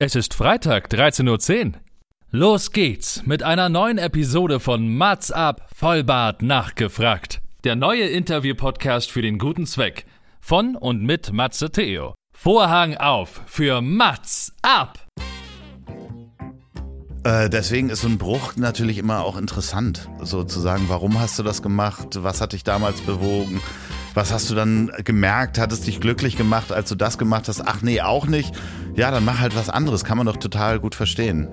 Es ist Freitag, 13.10 Uhr. Los geht's mit einer neuen Episode von Mats ab, Vollbart nachgefragt. Der neue Interview-Podcast für den guten Zweck. Von und mit Matze Theo. Vorhang auf für Mats ab! Äh, deswegen ist so ein Bruch natürlich immer auch interessant, sozusagen. Warum hast du das gemacht? Was hat dich damals bewogen? Was hast du dann gemerkt? Hat es dich glücklich gemacht, als du das gemacht hast? Ach nee, auch nicht. Ja, dann mach halt was anderes. Kann man doch total gut verstehen.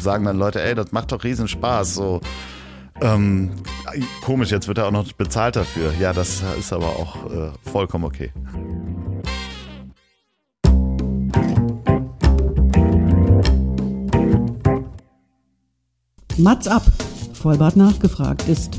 Sagen dann Leute, ey, das macht doch riesen Spaß. So, ähm, komisch, jetzt wird er auch noch bezahlt dafür. Ja, das ist aber auch äh, vollkommen okay. Mats ab. Vollbart nachgefragt ist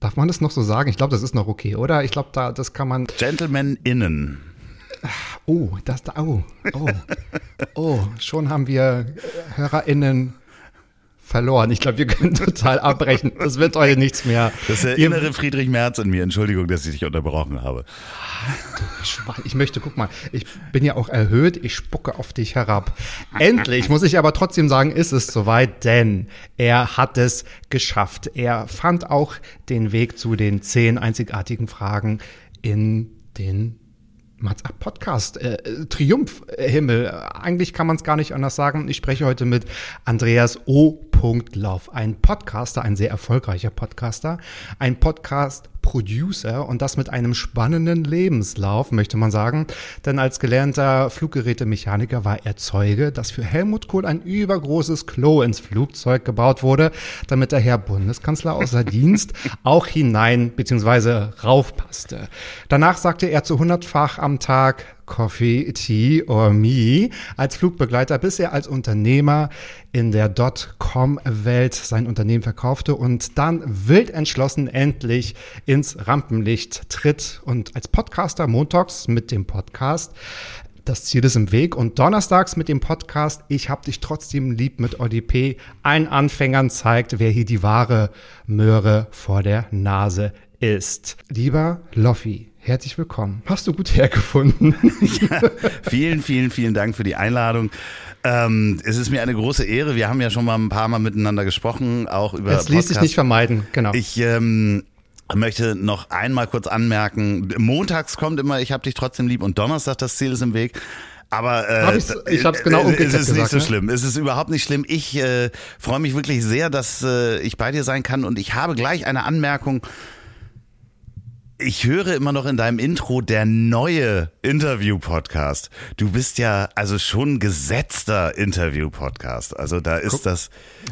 Darf man das noch so sagen? Ich glaube, das ist noch okay, oder? Ich glaube, da, das kann man. Gentlemen innen. Oh, das da. Oh, oh, oh. Schon haben wir äh, HörerInnen verloren. Ich glaube, wir können total abbrechen. Das wird heute nichts mehr. Das ist der innere Friedrich Merz in mir. Entschuldigung, dass ich dich unterbrochen habe. Ich möchte, guck mal, ich bin ja auch erhöht, ich spucke auf dich herab. Endlich, muss ich aber trotzdem sagen, ist es soweit, denn er hat es geschafft. Er fand auch den Weg zu den zehn einzigartigen Fragen in den Podcast. Äh, Triumphhimmel. Eigentlich kann man es gar nicht anders sagen. Ich spreche heute mit Andreas O. Lauf, ein Podcaster, ein sehr erfolgreicher Podcaster, ein Podcast Producer und das mit einem spannenden Lebenslauf, möchte man sagen. Denn als gelernter Fluggerätemechaniker war er Zeuge, dass für Helmut Kohl ein übergroßes Klo ins Flugzeug gebaut wurde, damit der Herr Bundeskanzler außer Dienst auch hinein bzw. raufpasste. Danach sagte er zu hundertfach am Tag Coffee, Tea or Me als Flugbegleiter, bis er als Unternehmer in der Dotcom-Welt sein Unternehmen verkaufte und dann wild entschlossen endlich ins Rampenlicht tritt und als Podcaster montags mit dem Podcast das Ziel ist im Weg und donnerstags mit dem Podcast Ich hab dich trotzdem lieb mit Olli P. allen Anfängern zeigt, wer hier die wahre Möhre vor der Nase ist. Lieber Loffi, herzlich willkommen. Hast du gut hergefunden? Vielen, vielen, vielen Dank für die Einladung. Ähm, es ist mir eine große Ehre. Wir haben ja schon mal ein paar Mal miteinander gesprochen, auch über Das ließ sich nicht vermeiden, genau. Ich ähm, möchte noch einmal kurz anmerken, montags kommt immer, ich hab dich trotzdem lieb und Donnerstag, das Ziel ist im Weg. Aber äh, Hab ich's- ich hab's genau umgekehrt Es ist nicht gesagt, so ne? schlimm. Es ist überhaupt nicht schlimm. Ich äh, freue mich wirklich sehr, dass äh, ich bei dir sein kann und ich habe gleich eine Anmerkung. Ich höre immer noch in deinem Intro der neue Interview-Podcast. Du bist ja also schon gesetzter Interview-Podcast. Also da ist das,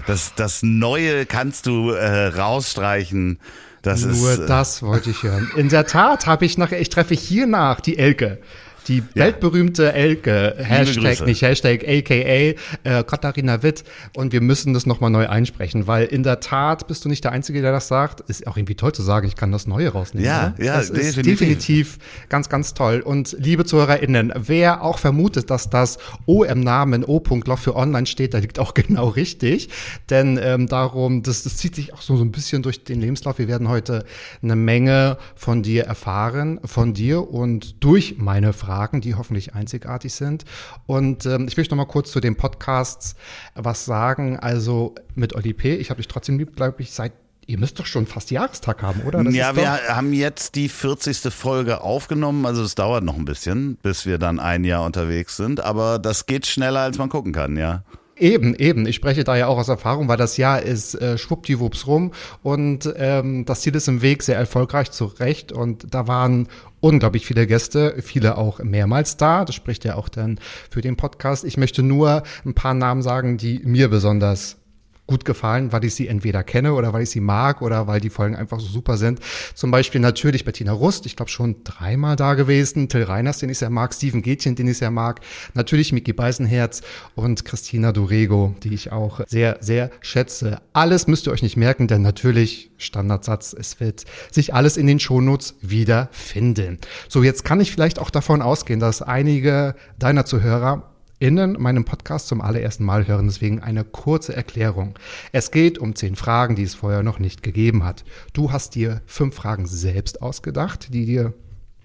das, das Neue kannst du äh, rausstreichen. Das Nur ist, äh, das wollte ich hören. In der Tat habe ich nachher, ich treffe hier nach die Elke. Die weltberühmte Elke, Hashtag, Grüße. nicht Hashtag, aka äh, Katharina Witt. Und wir müssen das nochmal neu einsprechen, weil in der Tat bist du nicht der Einzige, der das sagt. Ist auch irgendwie toll zu sagen, ich kann das Neue rausnehmen. Ja, oder? ja, das ist definitiv. definitiv ganz, ganz toll. Und liebe ZuhörerInnen, wer auch vermutet, dass das O im Namen O.Loch für online steht, da liegt auch genau richtig. Denn ähm, darum, das, das zieht sich auch so, so ein bisschen durch den Lebenslauf. Wir werden heute eine Menge von dir erfahren, von dir und durch meine Fragen, die hoffentlich einzigartig sind. Und ähm, ich möchte noch mal kurz zu den Podcasts was sagen. Also mit Oli P., ich habe dich trotzdem lieb, glaube ich, seit Ihr müsst doch schon fast Jahrestag haben, oder? Das ja, wir haben jetzt die 40. Folge aufgenommen. Also es dauert noch ein bisschen, bis wir dann ein Jahr unterwegs sind. Aber das geht schneller, als man gucken kann, ja. Eben, eben. Ich spreche da ja auch aus Erfahrung, weil das Jahr ist äh, schwuppdiwupps rum und ähm, das Ziel ist im Weg sehr erfolgreich zurecht und da waren unglaublich viele Gäste, viele auch mehrmals da. Das spricht ja auch dann für den Podcast. Ich möchte nur ein paar Namen sagen, die mir besonders gut gefallen, weil ich sie entweder kenne oder weil ich sie mag oder weil die Folgen einfach so super sind. Zum Beispiel natürlich Bettina Rust, ich glaube schon dreimal da gewesen, Till Reiners, den ich sehr mag, Steven Gätchen, den ich sehr mag, natürlich Miki Beisenherz und Christina Dorego, die ich auch sehr, sehr schätze. Alles müsst ihr euch nicht merken, denn natürlich, Standardsatz, es wird sich alles in den Shownotes wiederfinden. So, jetzt kann ich vielleicht auch davon ausgehen, dass einige deiner Zuhörer innen meinem Podcast zum allerersten Mal hören. Deswegen eine kurze Erklärung. Es geht um zehn Fragen, die es vorher noch nicht gegeben hat. Du hast dir fünf Fragen selbst ausgedacht, die dir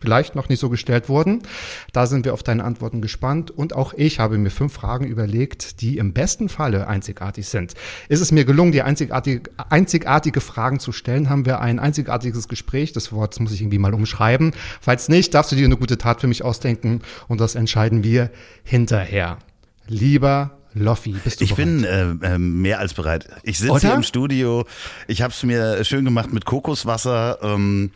vielleicht noch nicht so gestellt wurden. Da sind wir auf deine Antworten gespannt. Und auch ich habe mir fünf Fragen überlegt, die im besten Falle einzigartig sind. Ist es mir gelungen, dir einzigartige, einzigartige Fragen zu stellen, haben wir ein einzigartiges Gespräch. Das Wort muss ich irgendwie mal umschreiben. Falls nicht, darfst du dir eine gute Tat für mich ausdenken und das entscheiden wir hinterher. Lieber Loffi, bist du Ich bereit? bin äh, äh, mehr als bereit. Ich sitze hier im Studio. Ich habe es mir schön gemacht mit Kokoswasser. Ähm,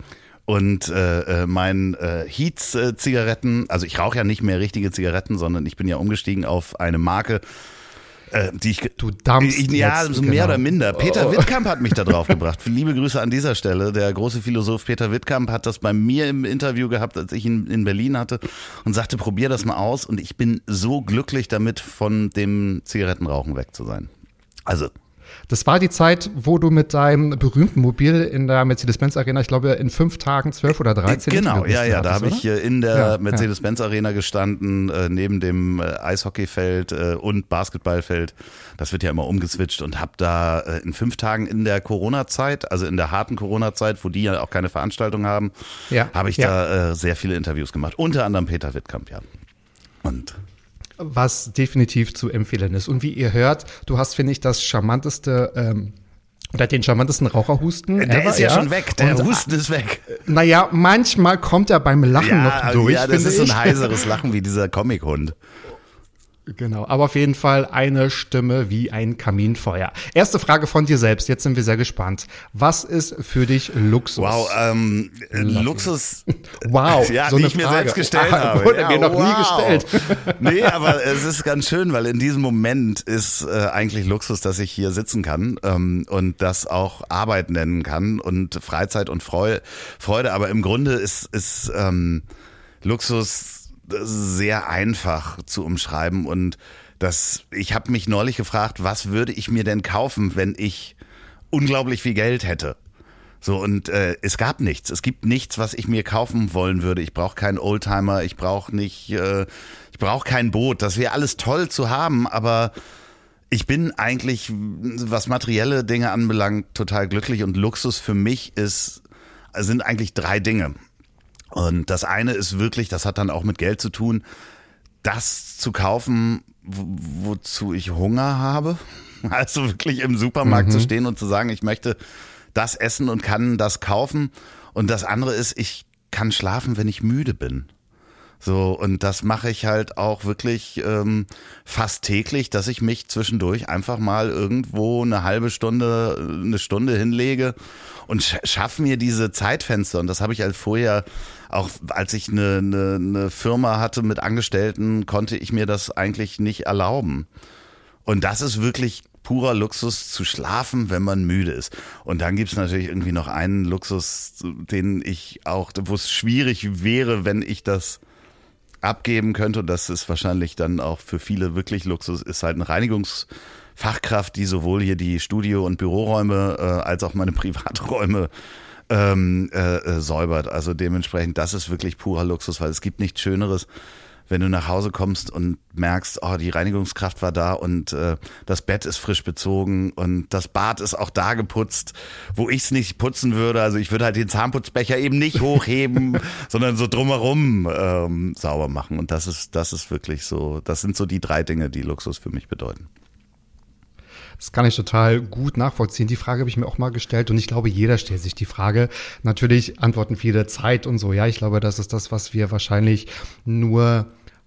und äh, äh, meinen äh, Heats-Zigaretten, also ich rauche ja nicht mehr richtige Zigaretten, sondern ich bin ja umgestiegen auf eine Marke, äh, die ich Du dampfst ich, ja jetzt, so mehr genau. oder minder. Peter Oh. Wittkamp hat mich da drauf gebracht. Liebe Grüße an dieser Stelle. Der große Philosoph Peter Wittkamp hat das bei mir im Interview gehabt, als ich ihn in Berlin hatte und sagte, probier das mal aus. Und ich bin so glücklich damit, von dem Zigarettenrauchen weg zu sein. Also Das war die Zeit, wo du mit deinem berühmten Mobil in der Mercedes-Benz Arena, ich glaube, in fünf Tagen zwölf oder 13 Genau, Liter ja, ja, da habe ich oder? äh, in der Ja. Mercedes-Benz Arena gestanden, äh, neben dem äh, Eishockeyfeld äh, und Basketballfeld. Das wird ja immer umgeswitcht und habe da äh, in fünf Tagen in der Corona-Zeit, also in der harten Corona-Zeit, wo die ja auch keine Veranstaltung haben, Ja, habe ich ja. da äh, sehr viele Interviews gemacht. Unter anderem Peter Wittkamp, ja. Und was definitiv zu empfehlen ist. Und wie ihr hört, du hast, finde ich, das charmanteste ähm, oder den charmantesten Raucherhusten. der ever, ist ja, schon weg, der Und, Husten ist weg. Naja, manchmal kommt er beim Lachen noch durch. ja, das ist so ein heiseres Lachen wie dieser Comic-Hund. Genau, aber auf jeden Fall eine Stimme wie ein Kaminfeuer. Erste Frage von dir selbst, jetzt sind wir sehr gespannt. Was ist für dich Luxus? Wow, ähm, Luxus. Wow, ja, so die eine ich mir Frage. selbst gestellt Ah, habe. wurde ja, mir noch nie wow. gestellt. nee, aber es ist ganz schön, weil in diesem Moment ist äh, eigentlich Luxus, dass ich hier sitzen kann ähm, und das auch Arbeit nennen kann und Freizeit und Freu Freude. Aber im Grunde ist, ist ähm, Luxus sehr einfach zu umschreiben und das, ich habe mich neulich gefragt, was würde ich mir denn kaufen, wenn ich unglaublich viel Geld hätte? So, und äh, es gab nichts. Es gibt nichts, was ich mir kaufen wollen würde. Ich brauche keinen Oldtimer, ich brauche nicht, äh, ich brauche kein Boot. Das wäre alles toll zu haben, aber ich bin eigentlich, was materielle Dinge anbelangt, total glücklich und Luxus für mich ist, sind eigentlich drei Dinge. Und das eine ist wirklich, das hat dann auch mit Geld zu tun, das zu kaufen, wo, wozu ich Hunger habe. Also wirklich im Supermarkt zu stehen und zu sagen, ich möchte das essen und kann das kaufen. Und das andere ist, ich kann schlafen, wenn ich müde bin. So, und das mache ich halt auch wirklich ähm, fast täglich, dass ich mich zwischendurch einfach mal irgendwo eine halbe Stunde, eine Stunde hinlege und sch schaffe mir diese Zeitfenster. Und das habe ich halt vorher, auch als ich eine, eine, eine Firma hatte mit Angestellten, konnte ich mir das eigentlich nicht erlauben. Und das ist wirklich purer Luxus zu schlafen, wenn man müde ist. Und dann gibt's natürlich irgendwie noch einen Luxus, den ich auch, wo es schwierig wäre, wenn ich das abgeben könnte. Und das ist wahrscheinlich dann auch für viele wirklich Luxus, ist halt eine Reinigungsfachkraft, die sowohl hier die Studio- und Büroräume äh, als auch meine Privaträume ähm, äh, äh, säubert. Also dementsprechend, das ist wirklich purer Luxus, weil es gibt nichts Schöneres, wenn du nach Hause kommst und merkst, oh, die Reinigungskraft war da und äh, das Bett ist frisch bezogen und das Bad ist auch da geputzt, wo ich es nicht putzen würde. Also ich würde halt den Zahnputzbecher eben nicht hochheben, sondern so drumherum ähm, sauber machen. Und das ist, das ist wirklich so, das sind so die drei Dinge, die Luxus für mich bedeuten. Das kann ich total gut nachvollziehen. Die Frage habe ich mir auch mal gestellt und ich glaube, jeder stellt sich die Frage. Natürlich antworten viele Zeit und so. Ja, ich glaube, das ist das, was wir wahrscheinlich nur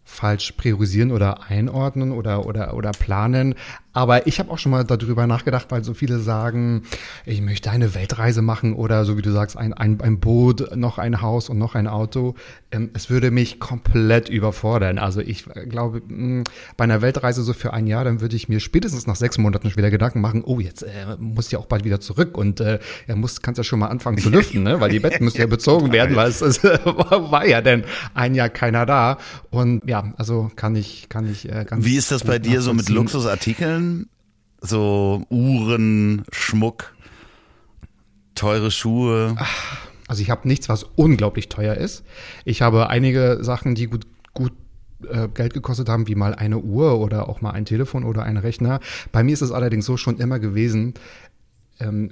falsch priorisieren oder einordnen oder, oder, oder planen. Aber ich habe auch schon mal darüber nachgedacht, weil so viele sagen, ich möchte eine Weltreise machen oder so wie du sagst, ein, ein, ein Boot, noch ein Haus und noch ein Auto. Ähm, es würde mich komplett überfordern. Also ich glaube, mh, bei einer Weltreise so für ein Jahr, dann würde ich mir spätestens nach sechs Monaten schon wieder Gedanken machen, oh, jetzt äh, muss ja auch bald wieder zurück und äh, er muss, kannst ja schon mal anfangen zu lüften, ne? weil die Betten müssen ja bezogen werden, weil es, es war ja denn ein Jahr keiner da. Und ja, also kann ich, kann ich äh, ganz Wie ist das bei dir so mit Luxusartikeln? So Uhren, Schmuck, teure Schuhe? Also ich habe nichts, was unglaublich teuer ist. Ich habe einige Sachen, die gut, gut äh, Geld gekostet haben, wie mal eine Uhr oder auch mal ein Telefon oder ein Rechner. Bei mir ist es allerdings so schon immer gewesen,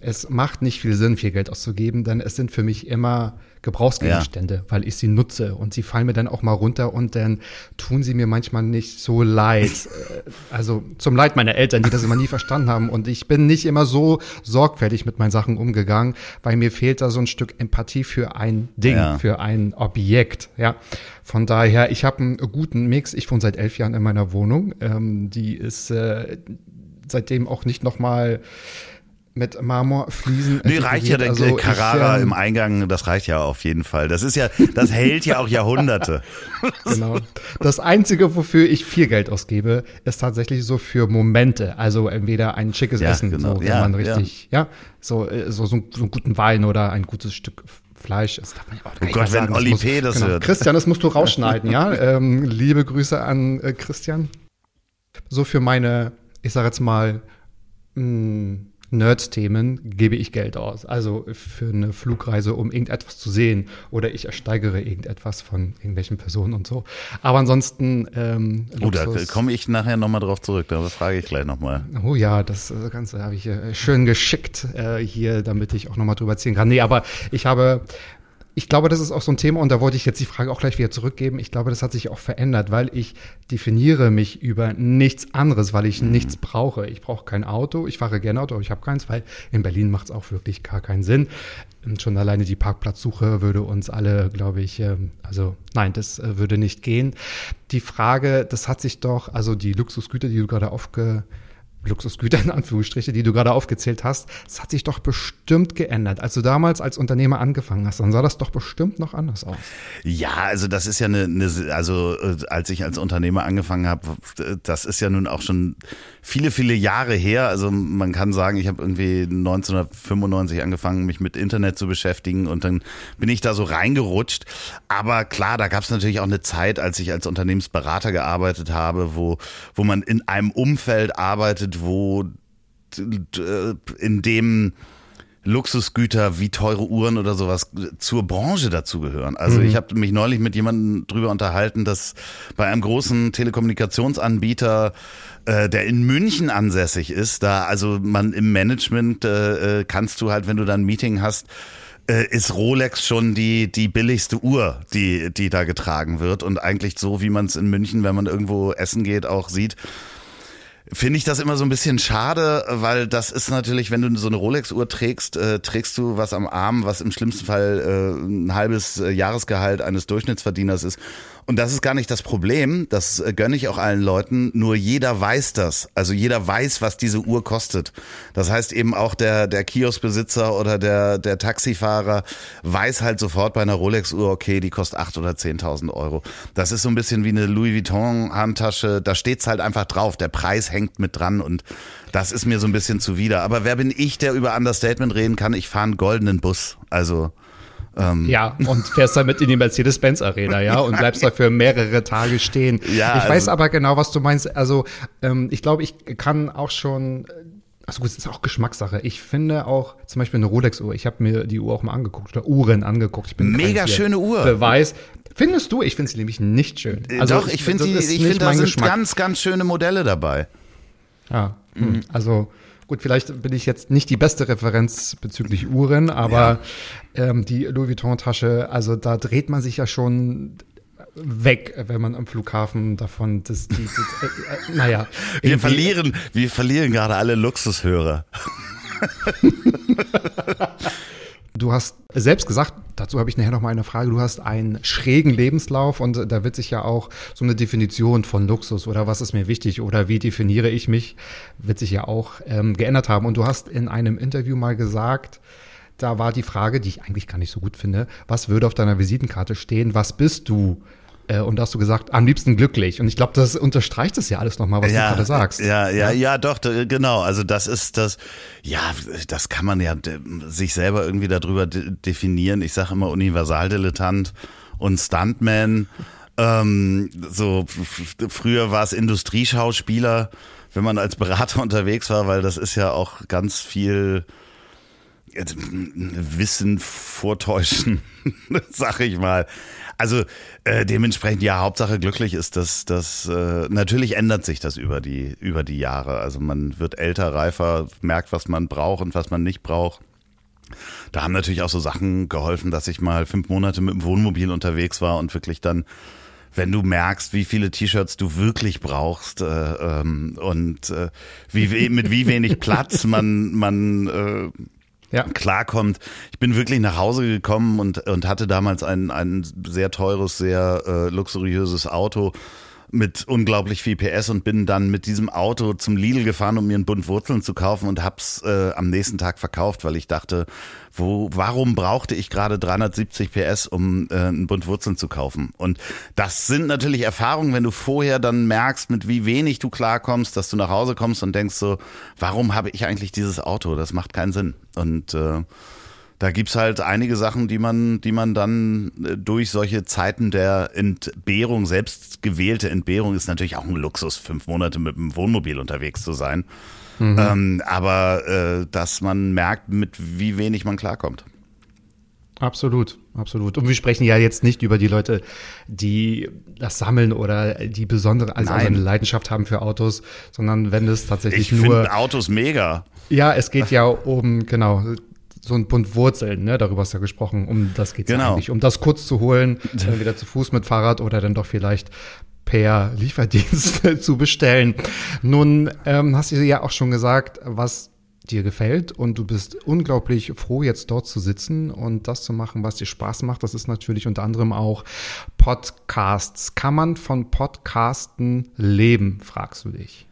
es macht nicht viel Sinn, viel Geld auszugeben, denn es sind für mich immer Gebrauchsgegenstände, ja. weil ich sie nutze und sie fallen mir dann auch mal runter und dann tun sie mir manchmal nicht so leid. Äh, also zum Leid meiner Eltern, die das immer nie verstanden haben und ich bin nicht immer so sorgfältig mit meinen Sachen umgegangen, weil mir fehlt da so ein Stück Empathie für ein Ding, ja. für ein Objekt. Ja, von daher, ich habe einen guten Mix. Ich wohne seit elf Jahren in meiner Wohnung. Ähm, die ist äh, seitdem auch nicht noch mal mit Marmorfliesen. Nee, reicht ja der also Carrara ich, ähm, im Eingang, das reicht ja auf jeden Fall. Das ist ja, das hält ja auch Jahrhunderte. genau. Das Einzige, wofür ich viel Geld ausgebe, ist tatsächlich so für Momente. Also entweder ein schickes ja, Essen, genau. so, wenn ja, man richtig, ja, ja so, äh, so, so, so einen guten Wein oder ein gutes Stück Fleisch. Das darf man auch oh Gott, wenn Oli P. das genau. hört. Christian, das musst du rausschneiden, ja. Ähm, liebe Grüße an äh, Christian. So für meine, ich sag jetzt mal, mh, Nerd-Themen gebe ich Geld aus. Also für eine Flugreise, um irgendetwas zu sehen oder ich ersteigere irgendetwas von irgendwelchen Personen und so. Aber ansonsten. Ähm, oh, da komme ich nachher nochmal drauf zurück, da frage ich gleich nochmal. Oh ja, das Ganze habe ich äh, schön geschickt äh, hier, damit ich auch nochmal drüber erzählen kann. Nee, aber ich habe ich glaube, das ist auch so ein Thema und da wollte ich jetzt die Frage auch gleich wieder zurückgeben. Ich glaube, das hat sich auch verändert, weil ich definiere mich über nichts anderes, weil ich mhm. nichts brauche. Ich brauche kein Auto. Ich fahre gerne Auto, aber ich habe keins, weil in Berlin macht es auch wirklich gar keinen Sinn. Und schon alleine die Parkplatzsuche würde uns alle, glaube ich, ähm, also nein, das äh, würde nicht gehen. Die Frage, das hat sich doch, also die Luxusgüter, die du gerade aufge Luxusgüter in Anführungsstriche, die du gerade aufgezählt hast, das hat sich doch bestimmt geändert. Als du damals als Unternehmer angefangen hast, dann sah das doch bestimmt noch anders aus. Ja, also das ist ja eine, eine also äh, als ich als Unternehmer angefangen habe, das ist ja nun auch schon viele, viele Jahre her. Also man kann sagen, ich habe irgendwie 1995 angefangen, mich mit Internet zu beschäftigen und dann bin ich da so reingerutscht. Aber klar, da gab es natürlich auch eine Zeit, als ich als Unternehmensberater gearbeitet habe, wo, wo man in einem Umfeld arbeitet, wo in dem Luxusgüter wie teure Uhren oder sowas zur Branche dazugehören. Also mhm. ich habe mich neulich mit jemandem drüber unterhalten, dass bei einem großen Telekommunikationsanbieter, äh, der in München ansässig ist, da also man im Management äh, äh kannst du halt, wenn du dann ein Meeting hast, äh, ist Rolex schon die die billigste Uhr, die die da getragen wird und eigentlich so, wie man es in München, wenn man irgendwo essen geht, auch sieht finde ich das immer so ein bisschen schade, weil das ist natürlich, wenn du so eine Rolex-Uhr trägst, äh, trägst du was am Arm, was im schlimmsten Fall äh, ein halbes Jahresgehalt eines Durchschnittsverdieners ist. Und das ist gar nicht das Problem, das äh, gönne ich auch allen Leuten, nur jeder weiß das. Also jeder weiß, was diese Uhr kostet. Das heißt eben auch der, der Kioskbesitzer oder der, der Taxifahrer weiß halt sofort bei einer Rolex-Uhr, okay, die kostet acht oder zehntausend Euro. Das ist so ein bisschen wie eine Louis Vuitton-Handtasche, da steht's halt einfach drauf, der Preis hängt mit dran und das ist mir so ein bisschen zuwider. Aber wer bin ich, der über Understatement reden kann? Ich fahre einen goldenen Bus. Also ähm. Ja, und fährst damit in die Mercedes-Benz Arena, ja, und bleibst da für mehrere Tage stehen. Ja, ich also weiß aber genau, was du meinst. Also, ähm, ich glaube, ich kann auch schon also gut, es ist auch Geschmackssache. Ich finde auch zum Beispiel eine Rolex-Uhr. Ich habe mir die Uhr auch mal angeguckt oder Uhren angeguckt. Ich bin Mega schöne Uhr. Beweis. Findest du? Ich finde sie nämlich nicht schön. Äh, also Doch, ich finde sie, ich finde da sind Geschmack. ganz, ganz schöne Modelle dabei. Ja, mhm. also Gut, vielleicht bin ich jetzt nicht die beste Referenz bezüglich Uhren, aber ja. ähm, die Louis Vuitton-Tasche, also da dreht man sich ja schon weg, wenn man am Flughafen davon das, die, die äh, äh, naja. Wir verlieren, wir verlieren gerade alle Luxushörer. Du hast selbst gesagt, dazu habe ich nachher noch mal eine Frage, du hast einen schrägen Lebenslauf und da wird sich ja auch so eine Definition von Luxus oder was ist mir wichtig oder wie definiere ich mich, wird sich ja auch ähm, geändert haben. Und du hast in einem Interview mal gesagt, da war die Frage, die ich eigentlich gar nicht so gut finde, was würde auf deiner Visitenkarte stehen, was bist du? Äh, und da hast du gesagt, am liebsten glücklich. Und ich glaube, das unterstreicht das ja alles nochmal, was ja, du gerade sagst. Ja, ja, ja, ja, doch, genau. Also das ist das, ja, das kann man ja sich selber irgendwie darüber definieren. Ich sage immer Universaldilettant und Stuntman. Ähm, so früher war es Industrieschauspieler, wenn man als Berater unterwegs war, weil das ist ja auch ganz viel Wissen vortäuschen, sag ich mal. Also äh, dementsprechend ja, Hauptsache glücklich ist, dass das äh, natürlich ändert sich das über die über die Jahre. Also man wird älter, reifer, merkt, was man braucht und was man nicht braucht. Da haben natürlich auch so Sachen geholfen, dass ich mal fünf Monate mit dem Wohnmobil unterwegs war und wirklich dann wenn du merkst, wie viele T-Shirts du wirklich brauchst äh, ähm, und äh, wie, mit wie wenig Platz man man äh, ja. klarkommt. Ich bin wirklich nach Hause gekommen und, und hatte damals ein, ein sehr teures, sehr äh, luxuriöses Auto mit unglaublich viel PS und bin dann mit diesem Auto zum Lidl gefahren, um mir einen Bund Wurzeln zu kaufen und hab's äh, am nächsten Tag verkauft, weil ich dachte, wo, warum brauchte ich gerade 370 PS, um äh, einen Bund Wurzeln zu kaufen? Und das sind natürlich Erfahrungen, wenn du vorher dann merkst, mit wie wenig du klarkommst, dass du nach Hause kommst und denkst so, warum habe ich eigentlich dieses Auto? Das macht keinen Sinn. Und äh, da gibt's halt einige Sachen, die man, die man dann äh, durch solche Zeiten der Entbehrung, selbst gewählte Entbehrung, ist natürlich auch ein Luxus, fünf Monate mit dem Wohnmobil unterwegs zu sein. Mhm. Ähm, aber äh, dass man merkt, mit wie wenig man klarkommt. Absolut, absolut. Und wir sprechen ja jetzt nicht über die Leute, die das sammeln oder die besondere, also eine Leidenschaft haben für Autos, sondern wenn es tatsächlich ich nur. Autos mega. Ja, es geht ja um, genau, so ein Bund Wurzeln, ne? Darüber hast du ja gesprochen. Um das geht's genau. eigentlich. Um das kurz zu holen, entweder zu Fuß mit Fahrrad oder dann doch vielleicht per Lieferdienst zu bestellen. Nun ähm, hast du ja auch schon gesagt, was dir gefällt und du bist unglaublich froh, jetzt dort zu sitzen und das zu machen, was dir Spaß macht. Das ist natürlich unter anderem auch Podcasts. Kann man von Podcasten leben, fragst du dich?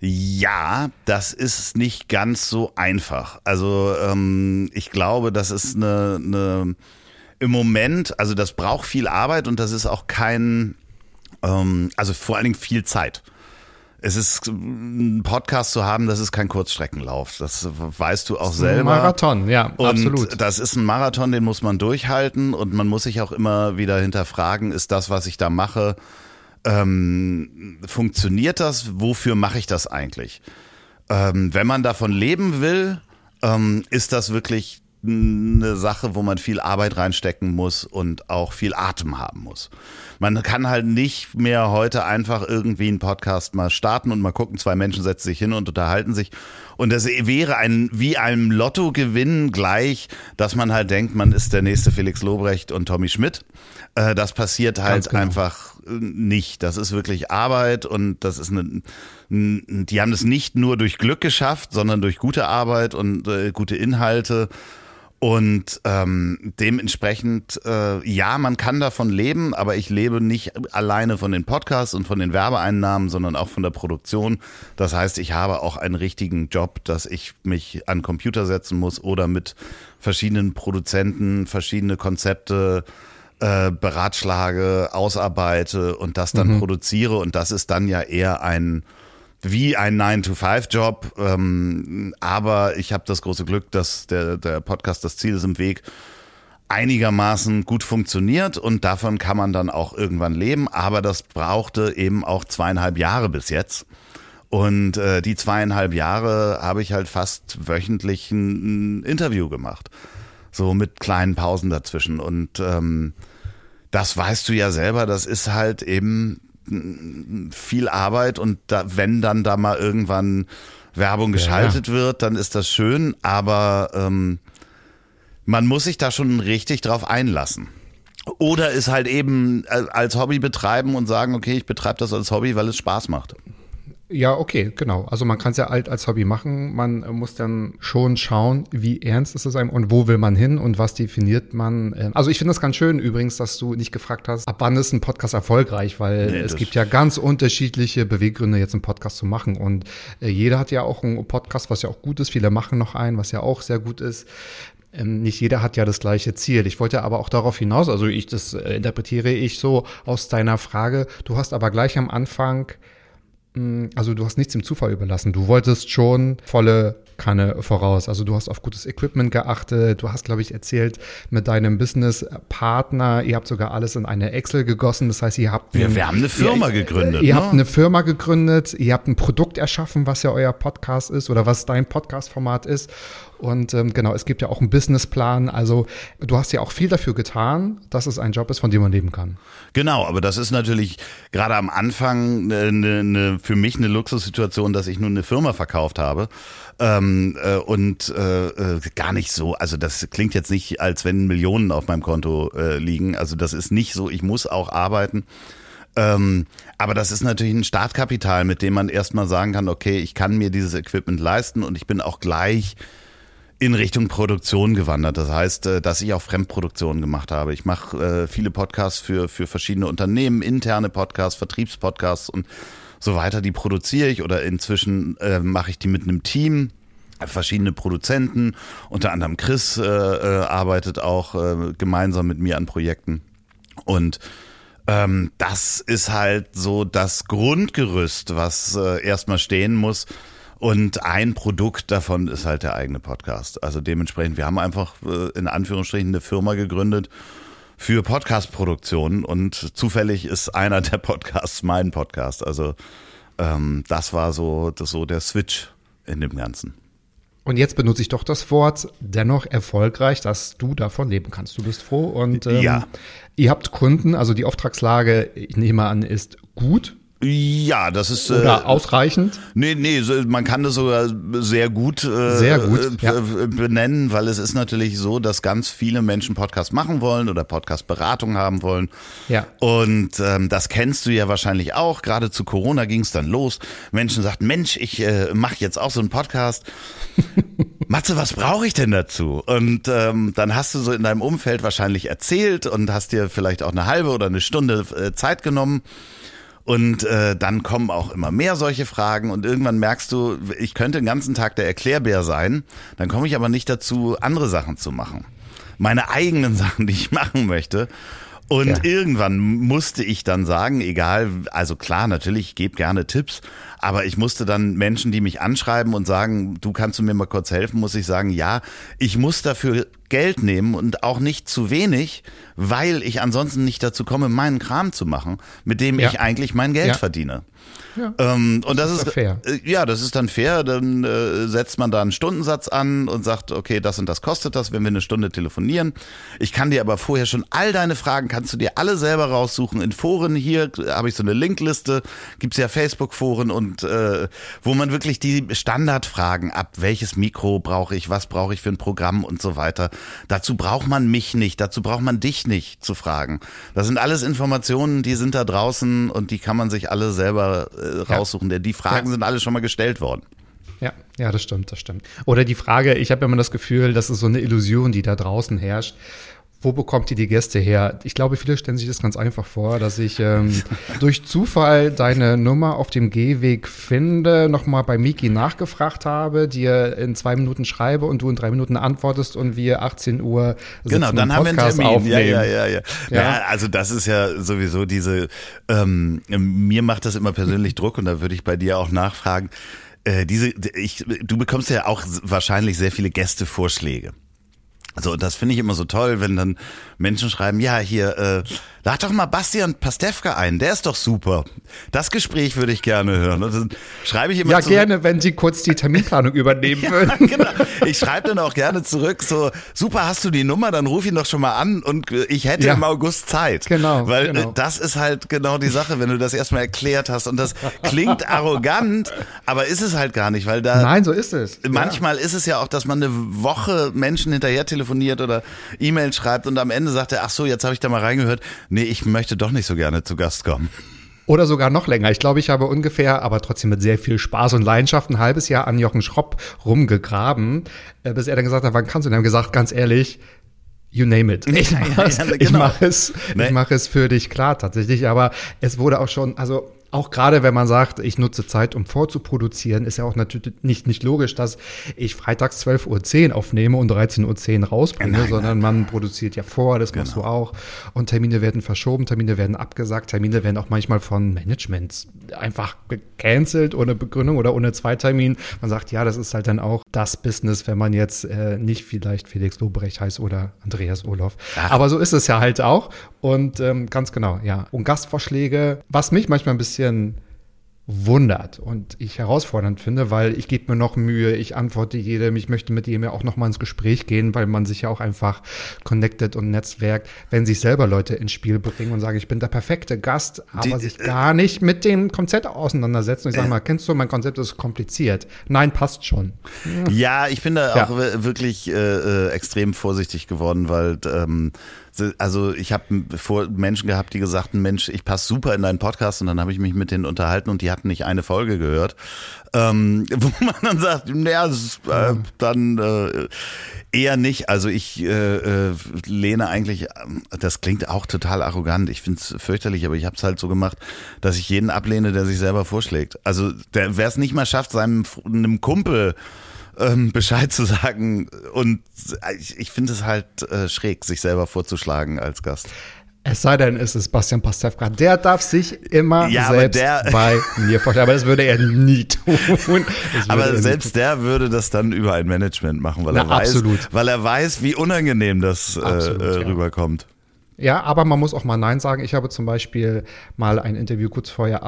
Ja, das ist nicht ganz so einfach. Also ähm, ich glaube, das ist eine, eine im Moment, also das braucht viel Arbeit und das ist auch kein, ähm, also vor allen Dingen viel Zeit. Es ist ein Podcast zu haben, das ist kein Kurzstreckenlauf. Das weißt du auch selber. Marathon, ja, und absolut. Das ist ein Marathon, den muss man durchhalten und man muss sich auch immer wieder hinterfragen, ist das, was ich da mache, ähm, funktioniert das? Wofür mache ich das eigentlich? Ähm, wenn man davon leben will, ähm, ist das wirklich eine Sache, wo man viel Arbeit reinstecken muss und auch viel Atem haben muss. Man kann halt nicht mehr heute einfach irgendwie einen Podcast mal starten und mal gucken, zwei Menschen setzen sich hin und unterhalten sich. Und das wäre ein, wie einem Lottogewinn gleich, dass man halt denkt, man ist der nächste Felix Lobrecht und Tommy Schmidt. Äh, das passiert halt genau. einfach nicht. Das ist wirklich Arbeit und das ist eine, die haben es nicht nur durch Glück geschafft, sondern durch gute Arbeit und äh, gute Inhalte. Und ähm, dementsprechend, äh, ja, man kann davon leben, aber ich lebe nicht alleine von den Podcasts und von den Werbeeinnahmen, sondern auch von der Produktion. Das heißt, ich habe auch einen richtigen Job, dass ich mich an Computer setzen muss oder mit verschiedenen Produzenten verschiedene Konzepte äh, beratschlage, ausarbeite und das dann mhm. produziere. Und das ist dann ja eher ein wie ein 9-to-5-Job. Ähm, aber ich habe das große Glück, dass der, der Podcast Das Ziel ist im Weg einigermaßen gut funktioniert und davon kann man dann auch irgendwann leben. Aber das brauchte eben auch zweieinhalb Jahre bis jetzt. Und äh, die zweieinhalb Jahre habe ich halt fast wöchentlich ein, Interview gemacht. So mit kleinen Pausen dazwischen. Und ähm, das weißt du ja selber, das ist halt eben viel Arbeit und da, wenn dann da mal irgendwann Werbung geschaltet ja, wird, dann ist das schön, aber ähm, man muss sich da schon richtig drauf einlassen. Oder ist halt eben als Hobby betreiben und sagen, okay, ich betreibe das als Hobby, weil es Spaß macht. Ja, okay, genau. Also man kann es ja alt als Hobby machen. Man muss dann schon schauen, wie ernst ist es einem und wo will man hin und was definiert man. Ähm, also ich finde das ganz schön übrigens, dass du nicht gefragt hast, ab wann ist ein Podcast erfolgreich, weil Nee, es das- gibt ja ganz unterschiedliche Beweggründe, jetzt einen Podcast zu machen. Und äh, jeder hat ja auch einen Podcast, was ja auch gut ist. Viele machen noch einen, was ja auch sehr gut ist. Ähm, nicht jeder hat ja das gleiche Ziel. Ich wollte aber auch darauf hinaus, also ich, das äh, interpretiere ich so aus deiner Frage. Du hast aber gleich am Anfang also du hast nichts dem Zufall überlassen. Du wolltest schon volle Kanne voraus. Also du hast auf gutes Equipment geachtet. Du hast, glaube ich, erzählt mit deinem Businesspartner, ihr habt sogar alles in eine Excel gegossen. Das heißt, ihr habt Wir, ein- wir haben eine Firma ihr, gegründet. Ihr ne? habt eine Firma gegründet, ihr habt ein Produkt erschaffen, was ja euer Podcast ist oder was dein Podcast-Format ist. Und ähm, genau, es gibt ja auch einen Businessplan. Also du hast ja auch viel dafür getan, dass es ein Job ist, von dem man leben kann. Genau, aber das ist natürlich gerade am Anfang eine, eine, für mich eine Luxussituation, dass ich nur eine Firma verkauft habe. Ähm, äh, und äh, äh, gar nicht so, also das klingt jetzt nicht, als wenn Millionen auf meinem Konto äh, liegen. Also das ist nicht so, ich muss auch arbeiten. Ähm, aber das ist natürlich ein Startkapital, mit dem man erstmal sagen kann, okay, ich kann mir dieses Equipment leisten und ich bin auch gleich in Richtung Produktion gewandert. Das heißt, äh, dass ich auch Fremdproduktionen gemacht habe. Ich mache äh, viele Podcasts für, für verschiedene Unternehmen, interne Podcasts, Vertriebspodcasts und so weiter. Die produziere ich oder inzwischen äh, mache ich die mit einem Team. Verschiedene Produzenten, unter anderem Chris äh, äh, arbeitet auch äh, gemeinsam mit mir an Projekten. Und ähm, das ist halt so das Grundgerüst, was äh, erstmal stehen muss. Und ein Produkt davon ist halt der eigene Podcast. Also dementsprechend, wir haben einfach äh, in Anführungsstrichen eine Firma gegründet für Podcast-Produktionen und zufällig ist einer der Podcasts mein Podcast. Also ähm, das war so, das so der Switch in dem Ganzen. Und jetzt benutze ich doch das Wort dennoch erfolgreich, dass du davon leben kannst. Du bist froh und ähm, Ja. ihr habt Kunden, also die Auftragslage, ich nehme an, ist gut Ja, das ist oder äh, ausreichend. Nee, nee, man kann das sogar sehr gut, äh, Sehr gut, äh, ja. äh, benennen, weil es ist natürlich so, dass ganz viele Menschen Podcast machen wollen oder Podcast-Beratung haben wollen. Ja. Und ähm, das kennst du ja wahrscheinlich auch. Gerade zu Corona ging es dann los. Menschen sagten, Mensch, ich äh, mache jetzt auch so einen Podcast. Matze, was brauche ich denn dazu? Und ähm, dann hast du so in deinem Umfeld wahrscheinlich erzählt und hast dir vielleicht auch eine halbe oder eine Stunde äh, Zeit genommen. Und äh, dann kommen auch immer mehr solche Fragen und irgendwann merkst du, ich könnte den ganzen Tag der Erklärbär sein, dann komme ich aber nicht dazu, andere Sachen zu machen. Meine eigenen Sachen, die ich machen möchte. Und Ja. irgendwann musste ich dann sagen, egal, also klar, natürlich, ich gebe gerne Tipps, aber ich musste dann Menschen, die mich anschreiben und sagen, du kannst du mir mal kurz helfen, muss ich sagen, ja, ich muss dafür Geld nehmen und auch nicht zu wenig, weil ich ansonsten nicht dazu komme, meinen Kram zu machen, mit dem Ja. ich eigentlich mein Geld Ja. verdiene. Ja. Ähm, und das, ist ist, fair. äh, ja, das ist dann fair. Dann äh, setzt man da einen Stundensatz an und sagt, okay, das und das kostet das, wenn wir eine Stunde telefonieren. Ich kann dir aber vorher schon all deine Fragen, kannst du dir alle selber raussuchen. In Foren hier äh, habe ich so eine Linkliste, gibt's ja Facebook-Foren und äh, wo man wirklich die Standardfragen ab, welches Mikro brauche ich, was brauche ich für ein Programm und so weiter. Dazu braucht man mich nicht, dazu braucht man dich nicht zu fragen. Das sind alles Informationen, die sind da draußen und die kann man sich alle selber äh, raussuchen. Der Die Fragen Ja. sind alle schon mal gestellt worden. Ja, ja, das stimmt, das stimmt. Oder die Frage, ich habe immer das Gefühl, das ist so eine Illusion, die da draußen herrscht. Wo bekommt ihr die Gäste her? Ich glaube, viele stellen sich das ganz einfach vor, dass ich ähm, durch Zufall deine Nummer auf dem Gehweg finde, nochmal bei Miki nachgefragt habe, dir in zwei Minuten schreibe und du in drei Minuten antwortest und wir 18 Uhr sitzen Genau, dann haben wir einen Termin. aufnehmen. Ja, ja, ja, ja. Ja. ja. also das ist ja sowieso diese, ähm, mir macht das immer persönlich Druck und da würde ich bei dir auch nachfragen. Äh, diese, ich, du bekommst ja auch wahrscheinlich sehr viele Gästevorschläge. Also und das finde ich immer so toll, wenn dann Menschen schreiben, ja hier, äh, lad doch mal Bastian Pastewka ein, der ist doch super. Das Gespräch würde ich gerne hören. Und dann schreibe ich immer Ja, zurück, gerne, wenn Sie kurz die Terminplanung übernehmen würden. genau. Ich schreibe dann auch gerne zurück, so, super, hast du die Nummer, dann ruf ihn doch schon mal an und äh, ich hätte Ja. im August Zeit. Genau, Weil genau. äh, das ist halt genau die Sache, wenn du das erstmal erklärt hast und das klingt arrogant, aber ist es halt gar nicht, weil da Nein, so ist es. manchmal ist es ja auch, dass man eine Woche Menschen hinterher telefoniert oder E-Mail schreibt und am Ende sagt er, ach so, jetzt habe ich da mal reingehört, nee, ich möchte doch nicht so gerne zu Gast kommen. Oder sogar noch länger. Ich glaube, ich habe ungefähr, aber trotzdem mit sehr viel Spaß und Leidenschaft, ein halbes Jahr an Jochen Schropp rumgegraben, äh, bis er dann gesagt hat, wann kannst du? Und dann gesagt, ganz ehrlich, You name it. Ich mache es, genau. ich mache es, ich mache es für dich klar tatsächlich. Aber es wurde auch schon, also auch gerade wenn man sagt, ich nutze Zeit, um vorzuproduzieren, ist ja auch natürlich nicht, nicht logisch, dass ich freitags 12.10 Uhr aufnehme und 13.10 Uhr rausbringe, Nein, sondern man produziert ja vor, das machst du auch. Und Termine werden verschoben, Termine werden abgesagt, Termine werden auch manchmal von Managements einfach gecancelt ohne Begründung oder ohne Zweitermin. Man sagt, ja, das ist halt dann auch das Business, wenn man jetzt äh, nicht vielleicht Felix Lobrecht heißt oder Andreas Olof. Ach. Aber so ist es ja halt auch. Und ähm, ganz genau, ja. Und Gastvorschläge, was mich manchmal ein bisschen wundert und ich herausfordernd finde, weil ich gebe mir noch Mühe, ich antworte jedem, ich möchte mit jedem ja auch noch mal ins Gespräch gehen, weil man sich ja auch einfach connected und netzwerkt, wenn sich selber Leute ins Spiel bringen und sagen, ich bin der perfekte Gast, aber Die- äh, sich gar nicht mit dem Konzept auseinandersetzen und ich sage mal, kennst du, mein Konzept ist kompliziert. Nein, passt schon. Ja, ich bin da Ja. auch wir- wirklich äh, äh, extrem vorsichtig geworden, weil ähm, also ich habe vor Menschen gehabt, die gesagt, Mensch, ich passe super in deinen Podcast und dann habe ich mich mit denen unterhalten und die hatten nicht eine Folge gehört, ähm, wo man dann sagt, naja, äh, dann äh, eher nicht. Also ich äh, äh, lehne eigentlich, das klingt auch total arrogant, ich finde es fürchterlich, aber ich habe es halt so gemacht, dass ich jeden ablehne, der sich selber vorschlägt. Also wer es nicht mal schafft, seinem einem Kumpel ähm, Bescheid zu sagen. Und ich, ich finde es halt äh, schräg, sich selber vorzuschlagen als Gast. Es sei denn, es ist Bastian Pastewka. Der darf sich immer Ja, selbst bei mir vorstellen. Aber das würde er nie tun. Er Aber selbst der würde das dann über ein Management machen, weil Na, er weiß, absolut. weil er weiß, wie unangenehm das äh, Absolut, äh, ja. rüberkommt. Ja, aber man muss auch mal Nein sagen. Ich habe zum Beispiel mal ein Interview kurz vorher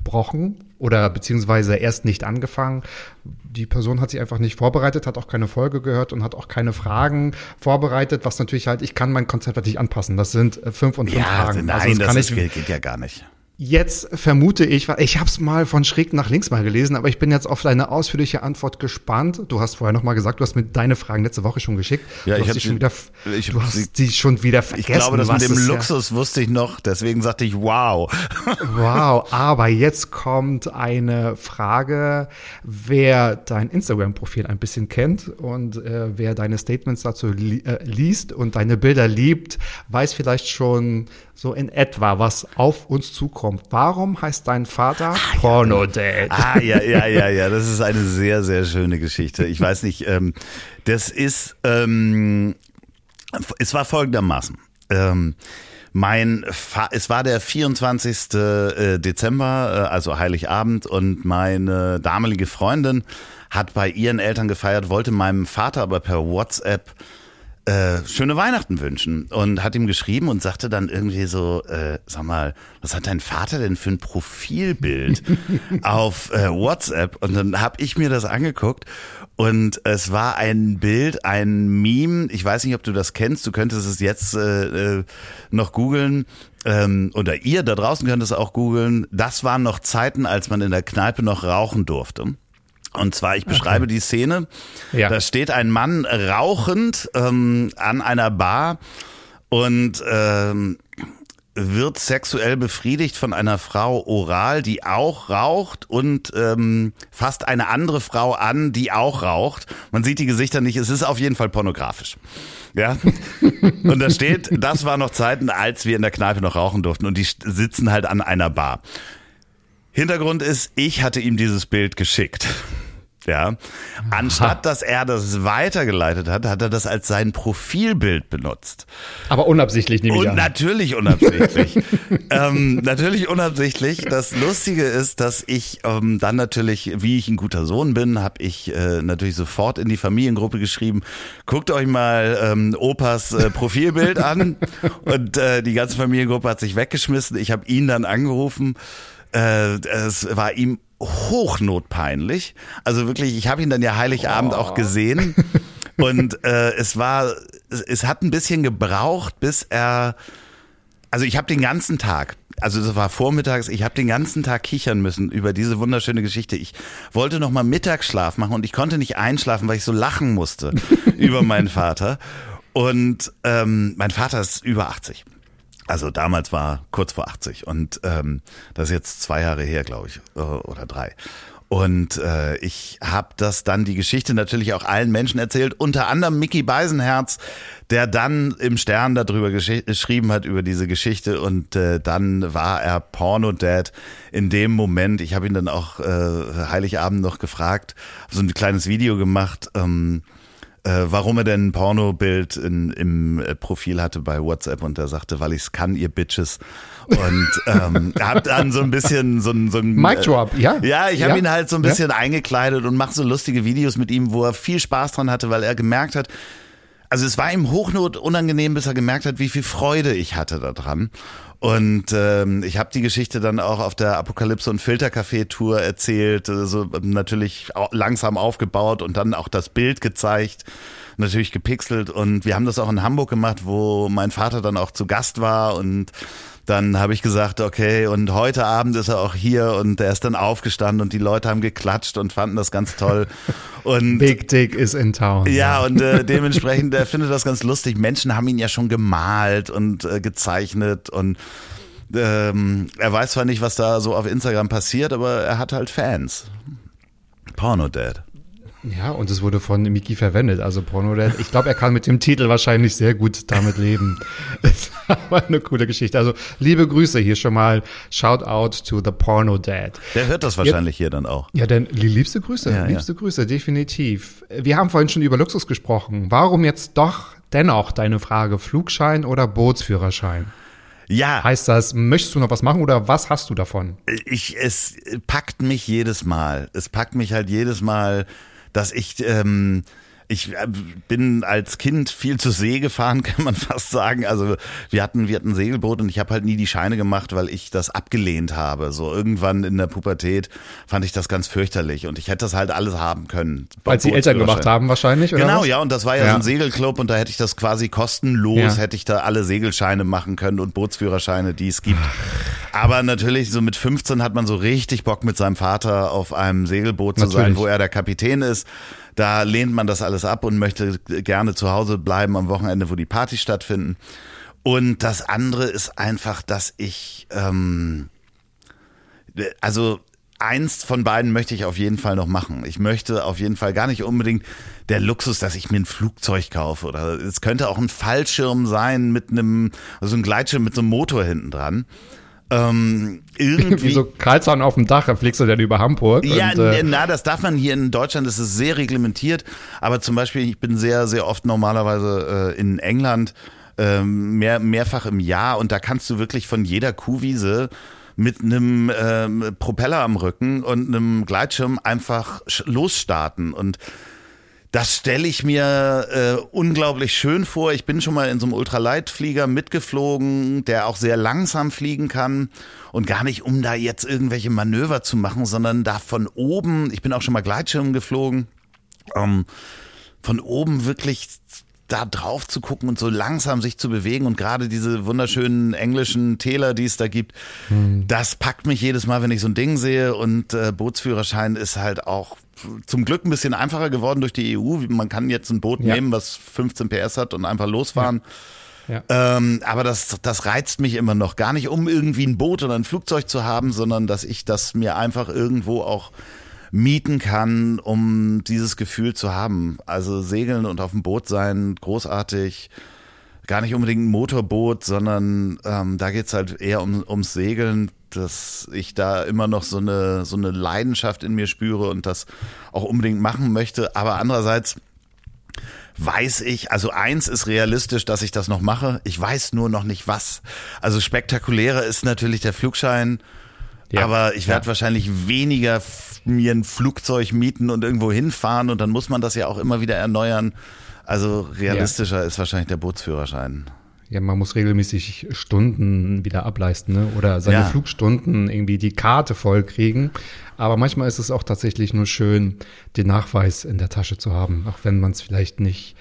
abgebrochen oder beziehungsweise erst nicht angefangen. Die Person hat sich einfach nicht vorbereitet, hat auch keine Folge gehört und hat auch keine Fragen vorbereitet, was natürlich halt, ich kann mein Konzept natürlich anpassen. Das sind äh, fünf und fünf Ja, Fragen. nein, also das ist, ich, geht ja gar nicht. Jetzt vermute ich, ich habe es mal von schräg nach links mal gelesen, aber ich bin jetzt auf deine ausführliche Antwort gespannt. Du hast vorher noch mal gesagt, du hast mir deine Fragen letzte Woche schon geschickt. Ja, du ich hast hab sie schon wieder, ich du hast sie- die schon wieder vergessen. Ich glaube, das mit dem es ja- Luxus wusste ich noch, deswegen sagte ich, wow. Wow, aber jetzt kommt eine Frage, wer dein Instagram-Profil ein bisschen kennt und äh, wer deine Statements dazu li äh, liest und deine Bilder liebt, weiß vielleicht schon so in etwa, was auf uns zukommt. Warum heißt dein Vater Porno-Dad? Ah, ja, ja, ja, ja, das ist eine sehr, sehr schöne Geschichte. Ich weiß nicht, ähm, das ist, ähm, es war folgendermaßen. Ähm, mein, Fa es war der 24. äh, Dezember, äh, also Heiligabend, und meine damalige Freundin hat bei ihren Eltern gefeiert, wollte meinem Vater aber per WhatsApp äh, schöne Weihnachten wünschen und hat ihm geschrieben und sagte dann irgendwie so, äh, sag mal, was hat dein Vater denn für ein Profilbild auf äh, WhatsApp? Und dann habe ich mir das angeguckt und es war ein Bild, ein Meme. Ich weiß nicht, ob du das kennst. Du könntest es jetzt äh, äh, noch googeln. Ähm, oder ihr da draußen könnt es auch googeln. Das waren noch Zeiten, als man in der Kneipe noch rauchen durfte. Und zwar, ich beschreibe die Szene. Ja. Da steht ein Mann rauchend ähm, an einer Bar und ähm, wird sexuell befriedigt von einer Frau oral, die auch raucht und ähm, fasst eine andere Frau an, die auch raucht. Man sieht die Gesichter nicht, es ist auf jeden Fall pornografisch. Ja. Und da steht, das war noch Zeiten, als wir in der Kneipe noch rauchen durften und die sitzen halt an einer Bar. Hintergrund ist, ich hatte ihm dieses Bild geschickt. Ja. Anstatt dass er das weitergeleitet hat, hat er das als sein Profilbild benutzt. Aber unabsichtlich nehme ich Und an. natürlich unabsichtlich. ähm, natürlich unabsichtlich. Das Lustige ist, dass ich ähm, dann natürlich, wie ich ein guter Sohn bin, habe ich äh, natürlich sofort in die Familiengruppe geschrieben, guckt euch mal ähm, Opas äh, Profilbild an. Und äh, die ganze Familiengruppe hat sich weggeschmissen. Ich habe ihn dann angerufen. Äh, es war ihm hochnotpeinlich. Also wirklich, ich habe ihn dann ja Heiligabend auch gesehen. Und äh, es war, es, es hat ein bisschen gebraucht, bis er, also ich habe den ganzen Tag, also das war vormittags, ich habe den ganzen Tag kichern müssen über diese wunderschöne Geschichte. Ich wollte noch mal Mittagsschlaf machen und ich konnte nicht einschlafen, weil ich so lachen musste über meinen Vater. Und ähm, mein Vater ist über 80. Also damals war kurz vor 80 und ähm, das ist jetzt zwei Jahre her, glaube ich, äh, oder drei. Und äh, ich habe das dann die Geschichte natürlich auch allen Menschen erzählt, unter anderem Mickey Beisenherz, der dann im Stern darüber geschrieben hat über diese Geschichte und äh, dann war er Porno-Dad in dem Moment. Ich habe ihn dann auch äh, Heiligabend noch gefragt, so ein kleines Video gemacht. Ähm, äh, warum er denn ein Pornobild in, im äh, Profil hatte bei WhatsApp und er sagte, weil ich es kann, ihr Bitches. Und ähm, hat dann so ein bisschen so ein, so ein Mic Drop, ja. Ja, ich habe ja. ihn halt so ein bisschen ja. eingekleidet und mache so lustige Videos mit ihm, wo er viel Spaß dran hatte, weil er gemerkt hat, also es war ihm Hochnot unangenehm, bis er gemerkt hat, wie viel Freude ich hatte daran. Und ähm, ich habe die Geschichte dann auch auf der Apokalypse und Filtercafé-Tour erzählt, so also natürlich langsam aufgebaut und dann auch das Bild gezeigt, natürlich gepixelt. Und wir haben das auch in Hamburg gemacht, wo mein Vater dann auch zu Gast war und dann habe ich gesagt, okay, und heute Abend ist er auch hier und er ist dann aufgestanden und die Leute haben geklatscht und fanden das ganz toll. Und Big Dick is in town. Ja, und äh, dementsprechend, er findet das ganz lustig. Menschen haben ihn ja schon gemalt und äh, gezeichnet und ähm, er weiß zwar nicht, was da so auf Instagram passiert, aber er hat halt Fans. Porno Dad. Ja, und es wurde von Miki verwendet, also Porno Dad. Ich glaube, er kann mit dem Titel wahrscheinlich sehr gut damit leben. Das war eine coole Geschichte. Also, liebe Grüße hier schon mal. Shout out to the Porno Dad. Der hört das wahrscheinlich ja, hier dann auch. Ja, denn liebste Grüße, ja, liebste ja. Grüße, definitiv. Wir haben vorhin schon über Luxus gesprochen. Warum jetzt doch dennoch deine Frage Flugschein oder Bootsführerschein? Ja. Heißt das, möchtest du noch was machen oder was hast du davon? Ich, es packt mich jedes Mal. Es packt mich halt jedes Mal dass ich ähm, ich äh, bin als Kind viel zur See gefahren, kann man fast sagen. Also wir hatten, wir hatten ein Segelboot und ich habe halt nie die Scheine gemacht, weil ich das abgelehnt habe. So irgendwann in der Pubertät fand ich das ganz fürchterlich und ich hätte das halt alles haben können. Weil die Eltern gemacht haben wahrscheinlich, oder Genau, was? ja, und das war ja, ja, so ein Segelclub und da hätte ich das quasi kostenlos, ja. hätte ich da alle Segelscheine machen können und Bootsführerscheine, die es gibt. Aber natürlich, so mit 15 hat man so richtig Bock mit seinem Vater auf einem Segelboot zu natürlich. sein, wo er der Kapitän ist. Da lehnt man das alles ab und möchte gerne zu Hause bleiben am Wochenende, wo die Partys stattfinden. Und das andere ist einfach, dass ich, ähm, also eins von beiden möchte ich auf jeden Fall noch machen. Ich möchte auf jeden Fall gar nicht unbedingt der Luxus, dass ich mir ein Flugzeug kaufe oder es könnte auch ein Fallschirm sein mit einem, also ein Gleitschirm mit so einem Motor hinten dran. Ähm, irgendwie Wie so Karlsson auf dem Dach, da fliegst du dann über Hamburg. Ja, und, äh na, das darf man hier in Deutschland, das ist sehr reglementiert. Aber zum Beispiel, ich bin sehr, sehr oft normalerweise äh, in England äh, mehr, mehrfach im Jahr und da kannst du wirklich von jeder Kuhwiese mit einem ähm, Propeller am Rücken und einem Gleitschirm einfach losstarten und das stelle ich mir äh, unglaublich schön vor. Ich bin schon mal in so einem Ultraleitflieger mitgeflogen, der auch sehr langsam fliegen kann und gar nicht, um da jetzt irgendwelche Manöver zu machen, sondern da von oben, ich bin auch schon mal Gleitschirm geflogen, ähm, von oben wirklich da drauf zu gucken und so langsam sich zu bewegen und gerade diese wunderschönen englischen Täler, die es da gibt, hm. das packt mich jedes Mal, wenn ich so ein Ding sehe und äh, Bootsführerschein ist halt auch zum Glück ein bisschen einfacher geworden durch die EU. Man kann jetzt ein Boot ja. nehmen, was 15 PS hat und einfach losfahren. Ja. Ja. Ähm, aber das, das reizt mich immer noch. Gar nicht, um irgendwie ein Boot oder ein Flugzeug zu haben, sondern dass ich das mir einfach irgendwo auch mieten kann, um dieses Gefühl zu haben. Also segeln und auf dem Boot sein, großartig. Gar nicht unbedingt ein Motorboot, sondern ähm, da geht's halt eher um, ums Segeln, dass ich da immer noch so eine, so eine Leidenschaft in mir spüre und das auch unbedingt machen möchte. Aber andererseits weiß ich, also eins ist realistisch, dass ich das noch mache. Ich weiß nur noch nicht was. Also spektakulärer ist natürlich der Flugschein. Ja, aber ich werde ja. wahrscheinlich weniger mir ein Flugzeug mieten und irgendwo hinfahren und dann muss man das ja auch immer wieder erneuern. Also realistischer ja. ist wahrscheinlich der Bootsführerschein. Ja, man muss regelmäßig Stunden wieder ableisten ne? oder seine ja. Flugstunden irgendwie die Karte voll kriegen. Aber manchmal ist es auch tatsächlich nur schön, den Nachweis in der Tasche zu haben, auch wenn man es vielleicht nicht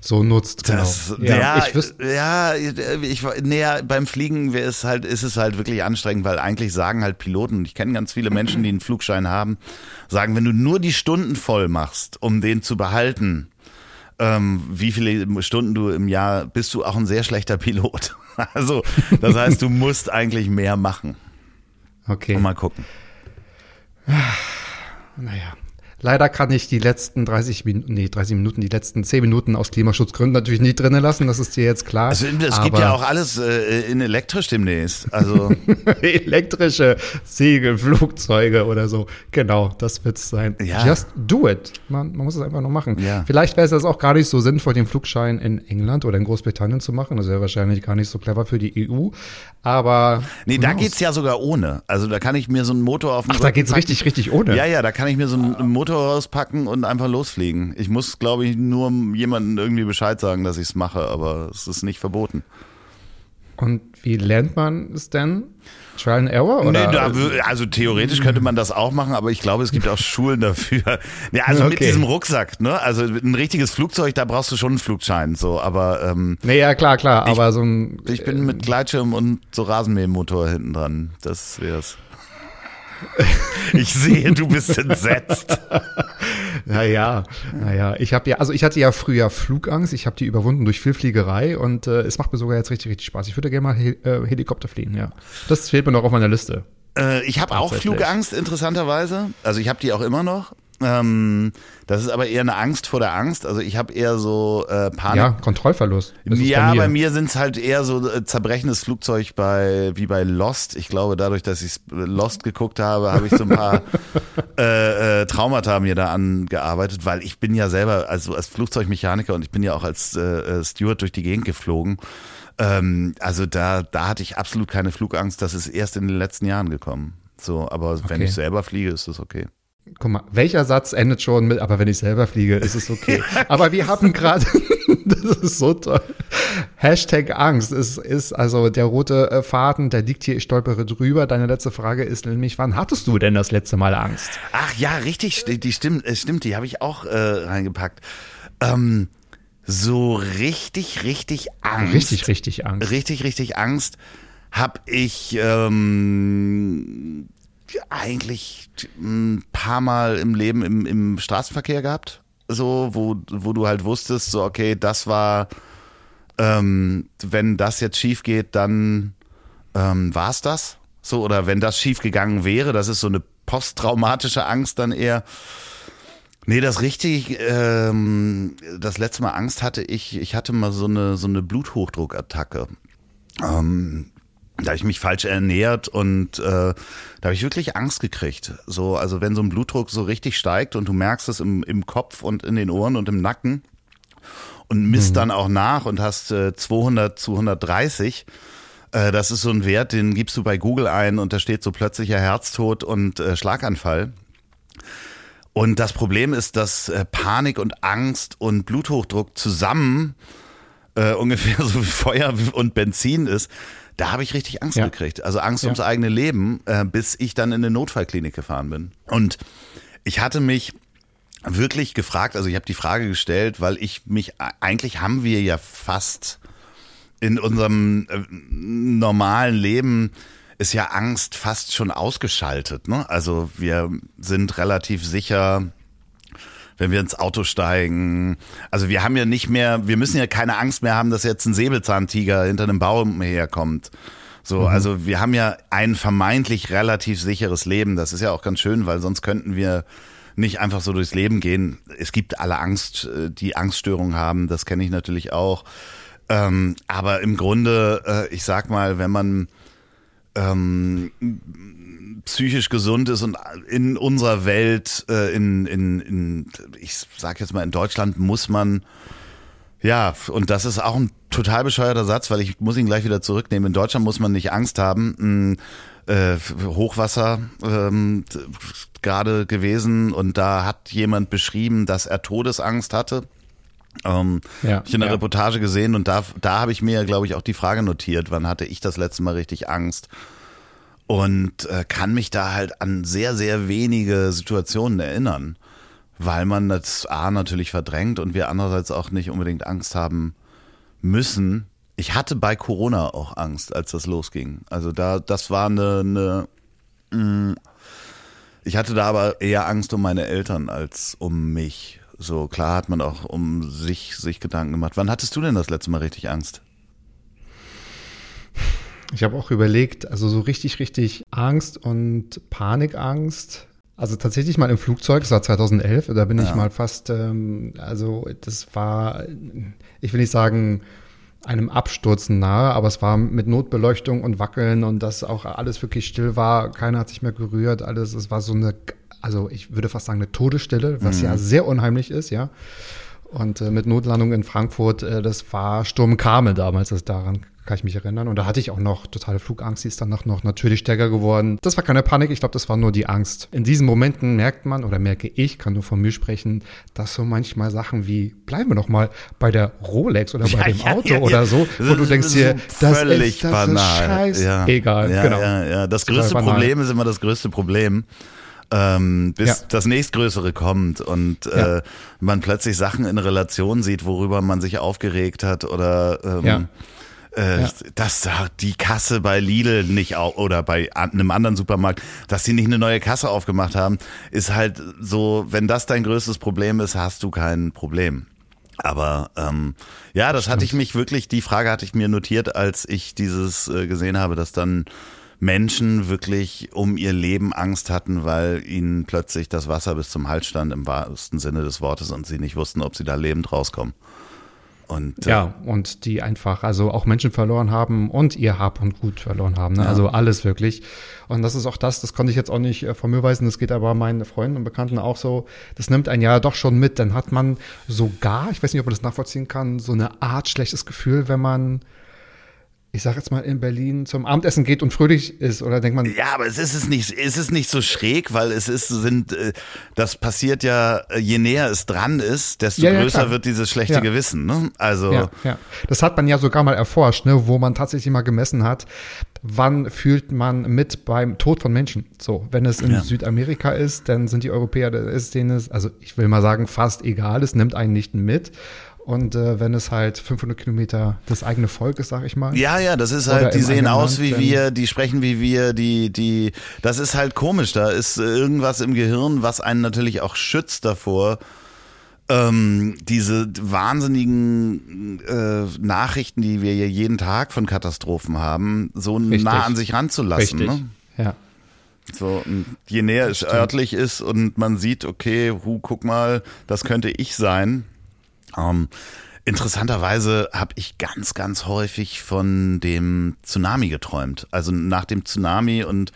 so nutzt. Das, genau. ja, ja, ich ja, ich, näher beim Fliegen ist halt, ist es halt wirklich anstrengend, weil eigentlich sagen halt Piloten, ich kenne ganz viele Menschen, die einen Flugschein haben, sagen, wenn du nur die Stunden voll machst, um den zu behalten, ähm, wie viele Stunden du im Jahr bist du auch ein sehr schlechter Pilot. Also, das heißt, du musst eigentlich mehr machen. Okay. Und mal gucken. Naja. Leider kann ich die letzten 30 Minuten, nee, 30 Minuten, die letzten 10 Minuten aus Klimaschutzgründen natürlich nicht drinnen lassen, das ist dir jetzt klar. Also, es gibt ja auch alles äh, in elektrisch demnächst. Also, elektrische Segel, Flugzeuge oder so. Genau, das wird's sein. Ja. Just do it. Man, man muss es einfach nur machen. Ja. Vielleicht wäre es auch gar nicht so sinnvoll, den Flugschein in England oder in Großbritannien zu machen. Das wäre wahrscheinlich gar nicht so clever für die EU. Aber nee, da knows? geht's ja sogar ohne. Also, da kann ich mir so einen Motor auf den Ach, da geht's packen. richtig, richtig ohne. Ja, ja, da kann ich mir so einen Motor rauspacken und einfach losfliegen. Ich muss, glaube ich, nur jemandem irgendwie Bescheid sagen, dass ich es mache, aber es ist nicht verboten. Und wie lernt man es denn? Trial and Error? Oder? Nee, da, also theoretisch könnte man das auch machen, aber ich glaube, es gibt auch Schulen dafür. Ja, also mit Okay. diesem Rucksack, ne? Also ein richtiges Flugzeug, da brauchst du schon einen Flugschein, so. Aber ähm, nee, ja, klar, klar. Aber so ein. ich bin mit Gleitschirm und so Rasenmähermotor hinten dran. Das wär's. Ich sehe, du bist entsetzt. Naja, naja. Ich habe ja, also ich hatte ja früher Flugangst. Ich habe die überwunden durch viel Fliegerei und äh, es macht mir sogar jetzt richtig, richtig Spaß. Ich würde gerne mal Hel äh, Helikopter fliegen, ja. Das fehlt mir noch auf meiner Liste. Äh, ich habe auch. Flugangst, interessanterweise. Also ich habe die auch immer noch. Ähm, das ist aber eher eine Angst vor der Angst. Also ich habe eher so äh, Panik. Ja, Kontrollverlust. Ja, bei bei mir. mir sind es halt eher so äh, zerbrechendes Flugzeug bei wie bei Lost. Ich glaube, dadurch, dass ich Lost geguckt habe, habe ich so ein paar äh, äh, Traumata mir da angearbeitet, weil ich bin ja selber also als Flugzeugmechaniker und ich bin ja auch als äh, äh, Steward durch die Gegend geflogen. Ähm, also da da hatte ich absolut keine Flugangst. Das ist erst in den letzten Jahren gekommen. So, aber wenn Okay. ich selber fliege, ist das okay. Guck mal, welcher Satz endet schon mit, aber wenn ich selber fliege, ist es okay. aber wir haben gerade, das ist so toll. Hashtag Angst ist, ist also der rote äh, Faden, der liegt hier, ich stolpere drüber. Deine letzte Frage ist nämlich, wann hattest du denn das letzte Mal Angst? Ach ja, richtig, sti- die stimmt, stimmt, die habe ich auch äh, reingepackt. Ähm, so richtig, richtig Angst. Richtig, richtig Angst. richtig, richtig Angst habe ich ähm, eigentlich ein paar Mal im Leben im, im Straßenverkehr gehabt. So, wo, wo du halt wusstest, so, okay, das war, ähm, wenn das jetzt schief geht, dann ähm, war's das. So, oder wenn das schief gegangen wäre, das ist so eine posttraumatische Angst dann eher. Nee, das richtig, ähm, das letzte Mal Angst hatte ich, ich hatte mal so eine, so eine Bluthochdruckattacke. Ähm, da habe ich mich falsch ernährt und äh, da habe ich wirklich Angst gekriegt. So, also wenn so ein Blutdruck so richtig steigt und du merkst es im, im Kopf und in den Ohren und im Nacken und misst dann auch nach und hast äh, 200 zu 130, äh, das ist so ein Wert, den gibst du bei Google ein und da steht so plötzlicher Herztod und äh, Schlaganfall. Und das Problem ist, dass äh, Panik und Angst und Bluthochdruck zusammen äh, ungefähr so wie Feuer und Benzin ist. Da habe ich richtig Angst Ja. gekriegt. Also Angst Ja. ums eigene Leben, äh, bis ich dann in eine Notfallklinik gefahren bin. Und ich hatte mich wirklich gefragt, also ich habe die Frage gestellt, weil ich mich, eigentlich haben wir ja fast in unserem äh, normalen Leben ist ja Angst fast schon ausgeschaltet. Ne? Also wir sind relativ sicher, wenn wir ins Auto steigen. Also wir haben ja nicht mehr, wir müssen ja keine Angst mehr haben, dass jetzt ein Säbelzahntiger hinter einem Baum herkommt. So, also wir haben ja ein vermeintlich relativ sicheres Leben. Das ist ja auch ganz schön, weil sonst könnten wir nicht einfach so durchs Leben gehen. Es gibt alle Angst, äh, die Angststörungen haben. Das kenne ich natürlich auch. Ähm, aber im Grunde, äh, ich sag mal, wenn man ähm, psychisch gesund ist und in unserer Welt, äh, in, in, in, ich sag jetzt mal, in Deutschland muss man, ja, und das ist auch ein total bescheuerter Satz, weil ich muss ihn gleich wieder zurücknehmen. In Deutschland muss man nicht Angst haben. Mh, äh, Hochwasser ähm, gerade gewesen und da hat jemand beschrieben, dass er Todesangst hatte. Ähm, Ja, hab ich in der ja. Reportage gesehen und da, da habe ich mir, glaube ich, auch die Frage notiert, wann hatte ich das letzte Mal richtig Angst? Und äh, kann mich da halt an sehr, sehr wenige Situationen erinnern, weil man das A natürlich verdrängt und wir andererseits auch nicht unbedingt Angst haben müssen. Ich hatte bei Corona auch Angst, als das losging. Also da, das war eine, eine mh, ich hatte da aber eher Angst um meine Eltern als um mich. So klar hat man auch um sich sich Gedanken gemacht. Wann hattest du denn das letzte Mal richtig Angst? Ich habe auch überlegt, also so richtig, richtig Angst und Panikangst. Also tatsächlich mal im Flugzeug, das war 2011, da bin ja. ich mal fast, ähm, also das war, ich will nicht sagen, einem Absturzen nahe, aber es war mit Notbeleuchtung und Wackeln und dass auch alles wirklich still war, keiner hat sich mehr gerührt, alles, es war so eine, also ich würde fast sagen eine Todesstille, was mhm. ja sehr unheimlich ist, ja. Und äh, mit Notlandung in Frankfurt, äh, das war Sturm Karmel damals, das daran kann ich mich erinnern. Und da hatte ich auch noch totale Flugangst, die ist danach noch natürlich stärker geworden. Das war keine Panik, ich glaube, das war nur die Angst. In diesen Momenten merkt man oder merke ich, kann nur von mir sprechen, dass so manchmal Sachen wie, bleiben wir noch mal bei der Rolex oder bei ja, dem ja, Auto ja, oder so, wo du denkst dir, das ist, das banal. ist scheiß, egal. Ja, genau. ja, ja. Das größte Problem ist immer das größte Problem ähm, bis ja. das nächstgrößere kommt und äh, man plötzlich Sachen in Relation sieht, worüber man sich aufgeregt hat oder ähm, ja. Äh, ja. dass da die Kasse bei Lidl nicht auch oder bei einem anderen Supermarkt, dass die nicht eine neue Kasse aufgemacht haben, ist halt so, wenn das dein größtes Problem ist, hast du kein Problem. Aber ähm, ja, das Stimmt. hatte ich mich wirklich, die Frage hatte ich mir notiert, als ich dieses äh, gesehen habe, dass dann Menschen wirklich um ihr Leben Angst hatten, weil ihnen plötzlich das Wasser bis zum Hals stand im wahrsten Sinne des Wortes und sie nicht wussten, ob sie da lebend rauskommen. Und, äh, ja, und die einfach, also auch Menschen verloren haben und ihr Hab und Gut verloren haben. Ne? Ja. Also alles wirklich. Und das ist auch das, das konnte ich jetzt auch nicht äh, von mir weisen, das geht aber meinen Freunden und Bekannten auch so. Das nimmt ein Jahr doch schon mit. Dann hat man sogar, ich weiß nicht, ob man das nachvollziehen kann, so eine Art schlechtes Gefühl, wenn man ich sag jetzt mal, in Berlin zum Abendessen geht und fröhlich ist, oder denkt man. Ja, aber es ist es nicht, es ist nicht so schräg, weil es ist, sind, äh, das passiert ja, je näher es dran ist, desto ja, ja, größer klar. wird dieses schlechte ja. Gewissen, ne? Also. Ja, ja. Das hat man ja sogar mal erforscht, ne, wo man tatsächlich mal gemessen hat, wann fühlt man mit beim Tod von Menschen. So, wenn es in Südamerika ist, dann sind die Europäer, ist denen es, also ich will mal sagen, fast egal, es nimmt einen nicht mit. Und äh, wenn es halt 500 Kilometer das eigene Volk ist, sag ich mal. Ja, ja, das ist halt, die sehen aus wie wir, die sprechen wie wir, die, die, das ist halt komisch. Da ist irgendwas im Gehirn, was einen natürlich auch schützt davor, ähm, diese wahnsinnigen äh, Nachrichten, die wir hier jeden Tag von Katastrophen haben, so Richtig. nah an sich ranzulassen. Richtig. Ne? Ja. So, je näher es örtlich ist und man sieht, okay, hu, guck mal, das könnte ich sein, ähm, interessanterweise habe ich ganz, ganz häufig von dem Tsunami geträumt. Also nach dem Tsunami und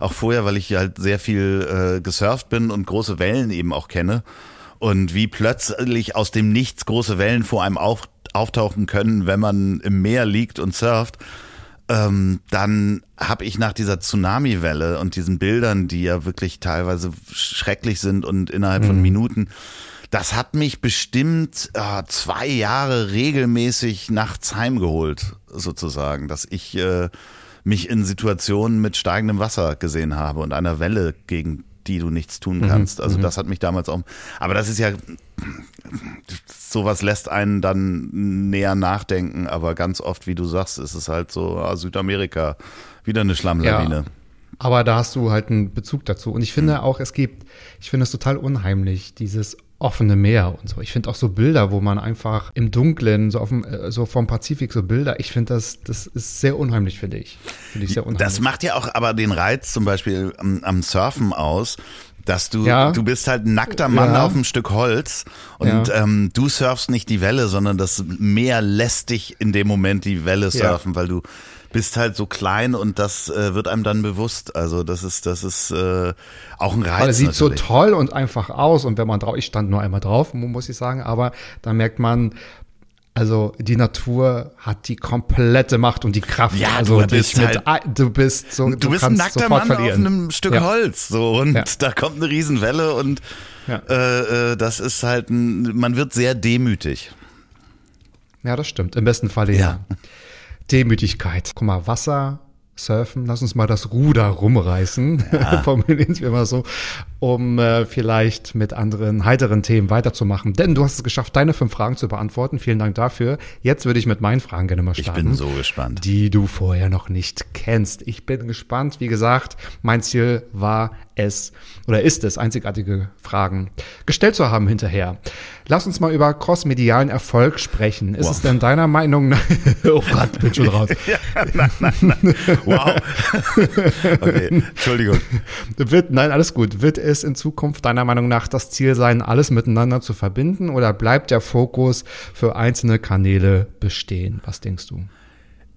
auch vorher, weil ich halt sehr viel äh, gesurft bin und große Wellen eben auch kenne. Und wie plötzlich aus dem Nichts große Wellen vor einem auf, auftauchen können, wenn man im Meer liegt und surft. Ähm, dann habe ich nach dieser Tsunami-Welle und diesen Bildern, die ja wirklich teilweise schrecklich sind und innerhalb mhm. von Minuten das hat mich bestimmt äh, zwei Jahre regelmäßig nachts heimgeholt, sozusagen, dass ich äh, mich in Situationen mit steigendem Wasser gesehen habe und einer Welle, gegen die du nichts tun mhm, kannst. Also mhm. das hat mich damals auch. Aber das ist ja sowas lässt einen dann näher nachdenken. Aber ganz oft, wie du sagst, ist es halt so ah, Südamerika wieder eine Schlammlawine. Ja. Aber da hast du halt einen Bezug dazu. Und ich finde mhm. auch, es gibt, ich finde es total unheimlich, dieses offene Meer und so. Ich finde auch so Bilder, wo man einfach im Dunkeln, so, auf dem, äh, so vom Pazifik, so Bilder, ich finde das, das ist sehr unheimlich, finde ich. Finde ich sehr unheimlich. Das macht ja auch aber den Reiz zum Beispiel am, am Surfen aus, dass du, ja. du bist halt ein nackter Mann ja. auf einem Stück Holz und ja. ähm, du surfst nicht die Welle, sondern das Meer lässt dich in dem Moment die Welle surfen, weil du bist halt so klein und das äh, wird einem dann bewusst. Also das ist, das ist äh, auch ein Reiz. Weil es sieht natürlich. so toll und einfach aus und wenn man drauf, ich stand nur einmal drauf, muss ich sagen, aber da merkt man, also die Natur hat die komplette Macht und die Kraft. Ja, also du bist mit, halt, du bist so, du, du bist ein nackter Mann verlieren. auf einem Stück ja. Holz so und ja. da kommt eine Riesenwelle und ja. äh, äh, das ist halt ein, man wird sehr demütig. Ja, das stimmt. Im besten Falle ja. Demütigkeit. Guck mal, Wasser, Surfen, lass uns mal das Ruder rumreißen, ja. formulieren wir mal so, um äh, vielleicht mit anderen heiteren Themen weiterzumachen. Denn du hast es geschafft, deine fünf Fragen zu beantworten. Vielen Dank dafür. Jetzt würde ich mit meinen Fragen gerne mal starten. Ich bin so gespannt. Die du vorher noch nicht kennst. Ich bin gespannt. Wie gesagt, mein Ziel war es oder ist es, einzigartige Fragen gestellt zu haben hinterher. Lass uns mal über crossmedialen Erfolg sprechen. Ist Wow. es denn deiner Meinung nach, oh Gott, bin schon raus. ja, nein, nein, nein. Wow. Okay, Entschuldigung. Wird, nein, alles gut. Wird es in Zukunft deiner Meinung nach das Ziel sein, alles miteinander zu verbinden oder bleibt der Fokus für einzelne Kanäle bestehen? Was denkst du?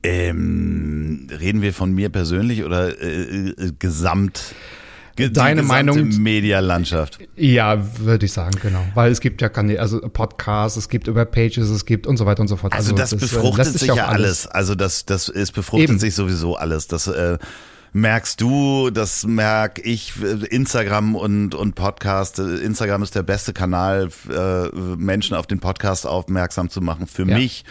Ähm, reden wir von mir persönlich oder äh, äh, gesamt? Die Deine Meinung- Medialandschaft. Ja, würde ich sagen, genau. Weil es gibt ja Kanäle, also Podcasts, es gibt über Pages, es gibt und so weiter und so fort. Also, das, äh, befruchtet sich ja alles. Also das, das ist befruchtet Eben. sich sowieso alles. Das äh, merkst du, das merk ich. äh, Instagram und und Podcast. Äh, Instagram ist der beste Kanal, äh, Menschen auf den Podcast aufmerksam zu machen. Für Ja. mich.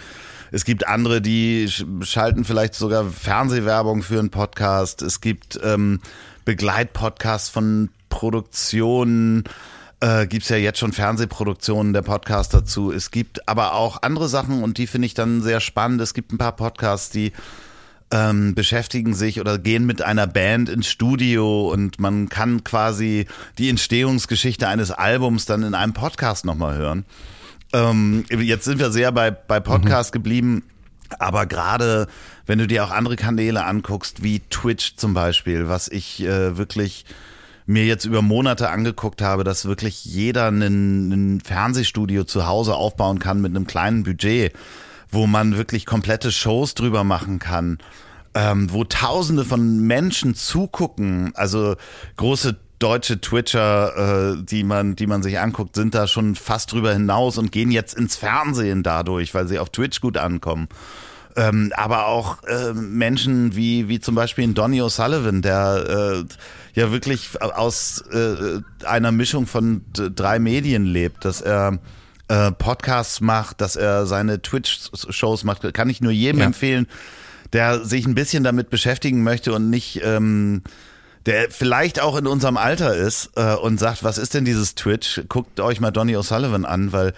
Es gibt andere, die sch- schalten vielleicht sogar Fernsehwerbung für einen Podcast. Es gibt ähm, Begleitpodcasts von Produktionen. Äh, gibt's ja jetzt schon Fernsehproduktionen der Podcast dazu. Es gibt aber auch andere Sachen und die finde ich dann sehr spannend. Es gibt ein paar Podcasts, die ähm, beschäftigen sich oder gehen mit einer Band ins Studio und man kann quasi die Entstehungsgeschichte eines Albums dann in einem Podcast nochmal hören. Ähm, jetzt sind wir sehr bei, bei Podcast geblieben, aber gerade wenn du dir auch andere Kanäle anguckst, wie Twitch zum Beispiel, was ich äh, wirklich mir jetzt über Monate angeguckt habe, dass wirklich jeder ein Fernsehstudio zu Hause aufbauen kann mit einem kleinen Budget, wo man wirklich komplette Shows drüber machen kann, ähm, wo Tausende von Menschen zugucken, also große deutsche Twitcher, äh, die man, die man sich anguckt, sind da schon fast drüber hinaus und gehen jetzt ins Fernsehen dadurch, weil sie auf Twitch gut ankommen. Ähm, aber auch äh, Menschen wie, wie zum Beispiel ein Donny O'Sullivan, der äh, ja wirklich aus äh, einer Mischung von drei Medien lebt, dass er äh, Podcasts macht, dass er seine Twitch-Shows macht, kann ich nur jedem Ja. empfehlen, der sich ein bisschen damit beschäftigen möchte und nicht ähm, der vielleicht auch in unserem Alter ist äh, und sagt, was ist denn dieses Twitch? Guckt euch mal Donny O'Sullivan an, weil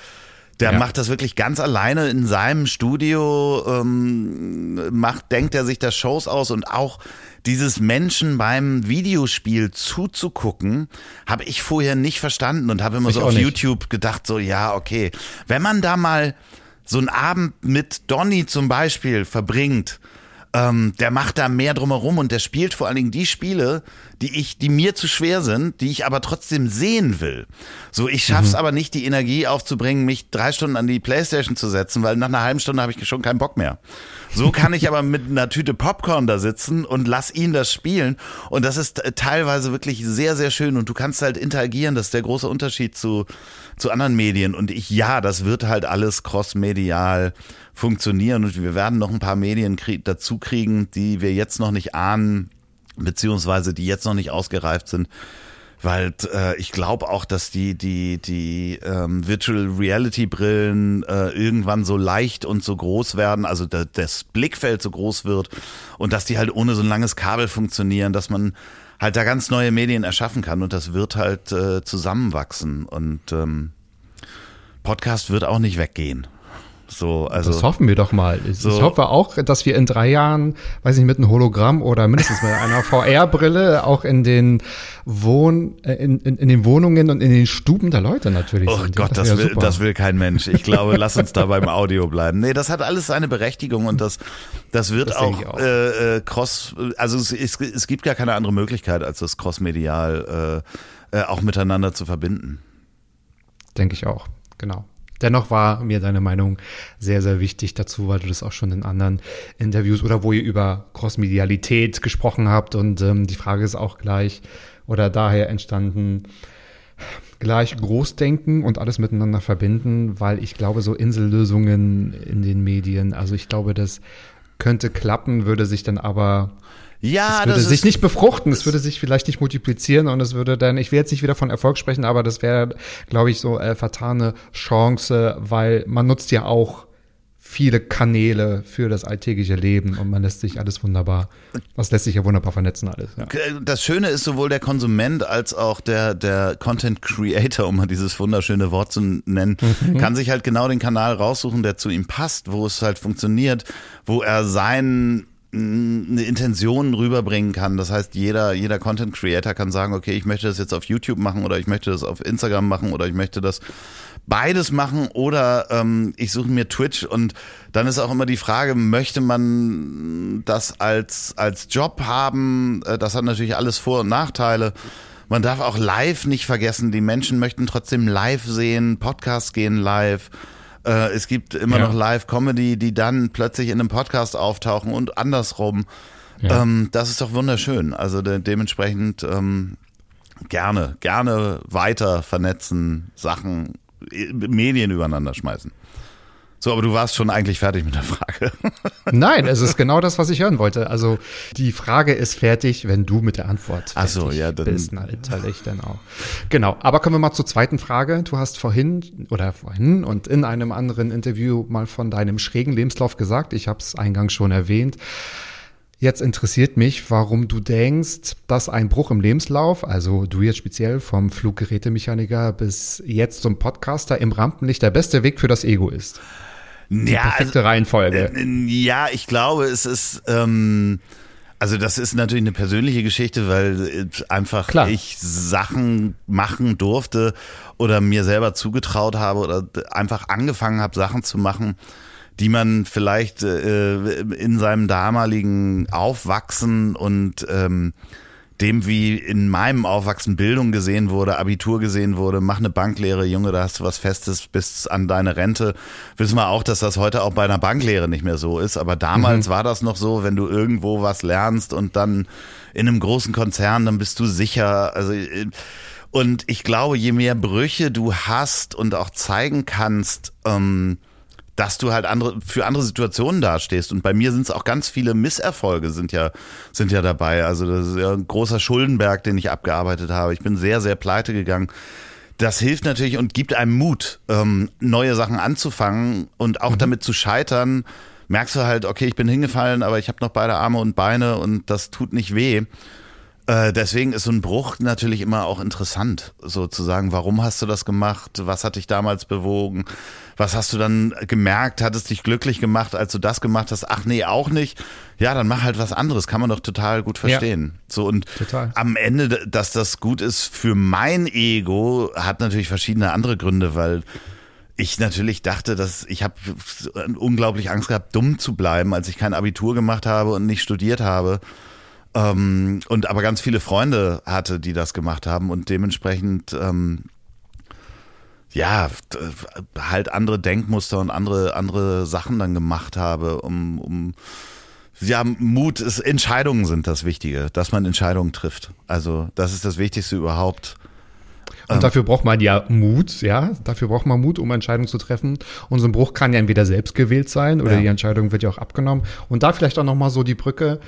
der Ja. macht das wirklich ganz alleine in seinem Studio, ähm, macht, denkt er sich da Shows aus und auch dieses Menschen beim Videospiel zuzugucken, habe ich vorher nicht verstanden und habe immer Ich so auf nicht. YouTube gedacht, so ja, okay, wenn man da mal so einen Abend mit Donny zum Beispiel verbringt, ähm, der macht da mehr drumherum und der spielt vor allen Dingen die Spiele, die ich, die mir zu schwer sind, die ich aber trotzdem sehen will. So, ich schaff's aber nicht, die Energie aufzubringen, mich drei Stunden an die Playstation zu setzen, weil nach einer halben Stunde habe ich schon keinen Bock mehr. So kann ich aber mit einer Tüte Popcorn da sitzen und lass ihn das spielen. Und das ist äh, teilweise wirklich sehr, sehr schön. Und du kannst halt interagieren. Das ist der große Unterschied zu, zu anderen Medien. Und ich, ja, das wird halt alles crossmedial funktionieren. Und wir werden noch ein paar Medien dazu kriegen, die wir jetzt noch nicht ahnen, beziehungsweise die jetzt noch nicht ausgereift sind. Weil äh, ich glaube auch, dass die die die ähm, Virtual Reality Brillen äh, irgendwann so leicht und so groß werden, also da, das Blickfeld so groß wird und dass die halt ohne so ein langes Kabel funktionieren, dass man halt da ganz neue Medien erschaffen kann und das wird halt äh, zusammenwachsen und ähm, Podcast wird auch nicht weggehen. So, also das hoffen wir doch mal. Ich, So. ich hoffe auch, dass wir in drei Jahren, weiß nicht, mit einem Hologramm oder mindestens mit einer VR-Brille auch in den Wohn, äh, in, in, in den Wohnungen und in den Stuben der Leute natürlich Oh sind. Gott, das, wär will, super. das will kein Mensch. Ich glaube, lass uns da beim Audio bleiben. Nee, das hat alles seine Berechtigung und das, das wird Das auch, auch. Äh, äh, cross, also es, es, es gibt gar keine andere Möglichkeit, als das crossmedial äh, äh, auch miteinander zu verbinden. Denke ich auch, genau. Dennoch war mir deine Meinung sehr, sehr wichtig dazu, weil du das auch schon in anderen Interviews oder wo ihr über Crossmedialität gesprochen habt. Und ähm, die Frage ist auch gleich oder daher entstanden, gleich Großdenken und alles miteinander verbinden, weil ich glaube, so Insellösungen in den Medien, also ich glaube, das könnte klappen, würde sich dann aber Ja, es würde das sich nicht befruchten, es würde sich vielleicht nicht multiplizieren und es würde dann, ich will jetzt nicht wieder von Erfolg sprechen, aber das wäre, glaube ich, so äh, vertane Chance, weil man nutzt ja auch viele Kanäle für das alltägliche Leben und man lässt sich alles wunderbar, das lässt sich ja wunderbar vernetzen alles. Ja. das Schöne ist sowohl der Konsument als auch der, der Content Creator, um mal dieses wunderschöne Wort zu nennen, Mhm. kann sich halt genau den Kanal raussuchen, der zu ihm passt, wo es halt funktioniert, wo er sein eine Intention rüberbringen kann. Das heißt, jeder, jeder Content Creator kann sagen, okay, ich möchte das jetzt auf YouTube machen oder ich möchte das auf Instagram machen oder ich möchte das beides machen oder ähm, ich suche mir Twitch und dann ist auch immer die Frage, möchte man das als, als Job haben? Äh, das hat natürlich alles Vor- und Nachteile. Man darf auch live nicht vergessen, die Menschen möchten trotzdem live sehen, Podcasts gehen live. Äh, es gibt immer Ja. noch Live-Comedy, die dann plötzlich in einem Podcast auftauchen und andersrum. Ja. Ähm, das ist doch wunderschön. Also de dementsprechend ähm, gerne, gerne weiter vernetzen, Sachen, Medien übereinander schmeißen. So, aber du warst schon eigentlich fertig mit der Frage. Nein, es ist genau das, was ich hören wollte. Also die Frage ist fertig, wenn du mit der Antwort Ach fertig so, ja, dann- bist. Natürlich dann auch. Genau, aber kommen wir mal zur zweiten Frage. Du hast vorhin oder vorhin und in einem anderen Interview mal von deinem schrägen Lebenslauf gesagt. Ich habe es eingangs schon erwähnt. Jetzt interessiert mich, warum du denkst, dass ein Bruch im Lebenslauf, also du jetzt speziell vom Fluggerätemechaniker bis jetzt zum Podcaster im Rampenlicht der beste Weg für das Ego ist. Ja, Perfekte Reihenfolge. Äh, Ja, ich glaube, es ist, ähm, also das ist natürlich eine persönliche Geschichte, weil äh, einfach Klar. ich Sachen machen durfte oder mir selber zugetraut habe oder einfach angefangen habe, Sachen zu machen, die man vielleicht äh, in seinem damaligen Aufwachsen und ähm, dem, wie in meinem Aufwachsen Bildung gesehen wurde, Abitur gesehen wurde, mach eine Banklehre, Junge, da hast du was Festes bis an deine Rente. Wissen wir auch, dass das heute auch bei einer Banklehre nicht mehr so ist. Aber damals war das noch so, wenn du irgendwo was lernst und dann in einem großen Konzern, dann bist du sicher. Also äh, und ich glaube, je mehr Brüche du hast und auch zeigen kannst, ähm, dass du halt andere für andere Situationen dastehst. Und bei mir sind es auch ganz viele Misserfolge sind ja sind ja dabei. Also das ist ja ein großer Schuldenberg, den ich abgearbeitet habe. Ich bin sehr sehr pleite gegangen. Das hilft natürlich und gibt einem Mut, ähm, neue Sachen anzufangen und auch damit zu scheitern. Merkst du halt, okay, ich bin hingefallen, aber ich habe noch beide Arme und Beine und das tut nicht weh. Äh, deswegen ist so ein Bruch natürlich immer auch interessant, sozusagen. Warum hast du das gemacht? Was hat dich damals bewogen? Was hast du dann gemerkt? Hat es dich glücklich gemacht, als du das gemacht hast? Ach nee, auch nicht. Ja, dann mach halt was anderes. Kann man doch total gut verstehen. So und Total. am Ende, dass das gut ist für mein Ego, hat natürlich verschiedene andere Gründe, weil ich natürlich dachte, dass ich habe unglaublich Angst gehabt, dumm zu bleiben, als ich kein Abitur gemacht habe und nicht studiert habe. Ähm, und aber ganz viele Freunde hatte, die das gemacht haben und dementsprechend ähm, ja halt andere Denkmuster und andere andere Sachen dann gemacht habe, um, um ja, Mut ist, Entscheidungen sind das Wichtige, dass man Entscheidungen trifft. Also, das ist das Wichtigste überhaupt. Und dafür braucht man ja Mut, ja. Dafür braucht man Mut, um Entscheidungen zu treffen. Und so ein Bruch kann ja entweder selbst gewählt sein oder Ja. die Entscheidung wird ja auch abgenommen. Und da vielleicht auch nochmal so die Brücke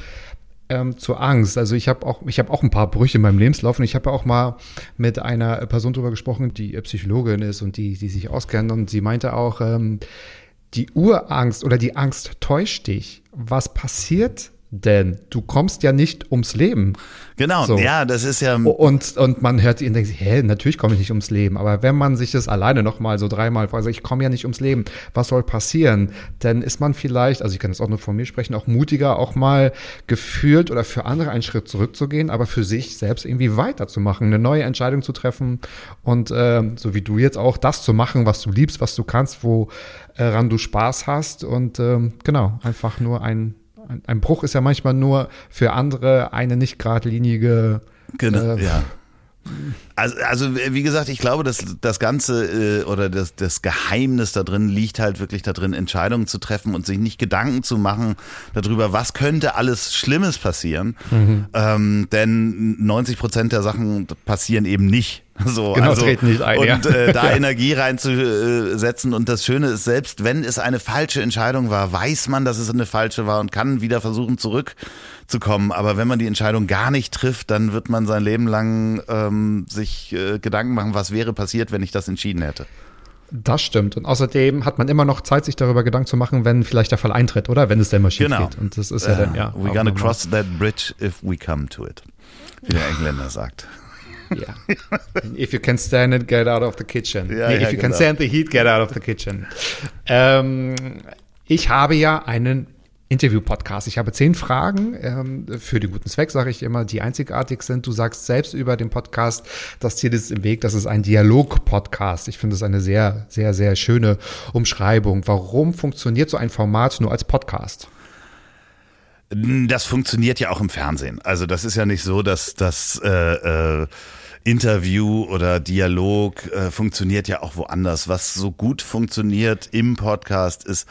ähm, zur Angst. Also ich habe auch, ich habe auch ein paar Brüche in meinem Lebenslauf und ich habe auch mal mit einer Person drüber gesprochen, die Psychologin ist und die, die sich auskennt und sie meinte auch, ähm, die Urangst oder die Angst täuscht dich. Was passiert denn? Du kommst ja nicht ums Leben. Genau, So. ja, das ist ja. Und, und man hört ihn und denkt sich, hä, natürlich komme ich nicht ums Leben. Aber wenn man sich das alleine nochmal so dreimal fragt, also ich komme ja nicht ums Leben, was soll passieren? Dann ist man vielleicht, also ich kann jetzt auch nur von mir sprechen, auch mutiger, auch mal gefühlt oder für andere einen Schritt zurückzugehen, aber für sich selbst irgendwie weiterzumachen, eine neue Entscheidung zu treffen und ähm, so wie du jetzt auch das zu machen, was du liebst, was du kannst, woran du Spaß hast und ähm, genau, einfach nur ein ein, ein Bruch ist ja manchmal nur für andere eine nicht geradlinige Genau, äh, ja. Also, also wie gesagt, ich glaube, dass das Ganze äh, oder das, das Geheimnis da drin liegt halt wirklich da drin, Entscheidungen zu treffen und sich nicht Gedanken zu machen darüber, was könnte alles Schlimmes passieren. Mhm. Ähm, denn 90 Prozent der Sachen passieren eben nicht. So, Genau, also, treten nicht ein, Und ja. äh, da. Energie reinzusetzen. Und das Schöne ist, selbst wenn es eine falsche Entscheidung war, weiß man, dass es eine falsche war und kann wieder versuchen zurückzukommen. Aber wenn man die Entscheidung gar nicht trifft, dann wird man sein Leben lang ähm, sich äh, Gedanken machen, was wäre passiert, wenn ich das entschieden hätte. Das stimmt. Und außerdem hat man immer noch Zeit, sich darüber Gedanken zu machen, wenn vielleicht der Fall eintritt, oder? Wenn es denn mal schief Genau. geht. Und das ist ja dann, ja. We're gonna cross that bridge if we come to it. Wie der Engländer sagt. Ja. If you can stand it, get out of the kitchen. Ja, nee, ja, if you can genau. stand the heat, get out of the kitchen. Ähm, ich habe ja einen Interview-Podcast. Ich habe zehn Fragen ähm, für den guten Zweck, sage ich immer, die einzigartig sind. Du sagst selbst über den Podcast, das Ziel ist im Weg, das ist ein Dialog-Podcast. Ich finde es eine sehr, sehr, sehr schöne Umschreibung. Warum funktioniert so ein Format nur als Podcast? Das funktioniert ja auch im Fernsehen. Also das ist ja nicht so, dass das äh, äh, Interview oder Dialog äh, funktioniert ja auch woanders. Was so gut funktioniert im Podcast ist,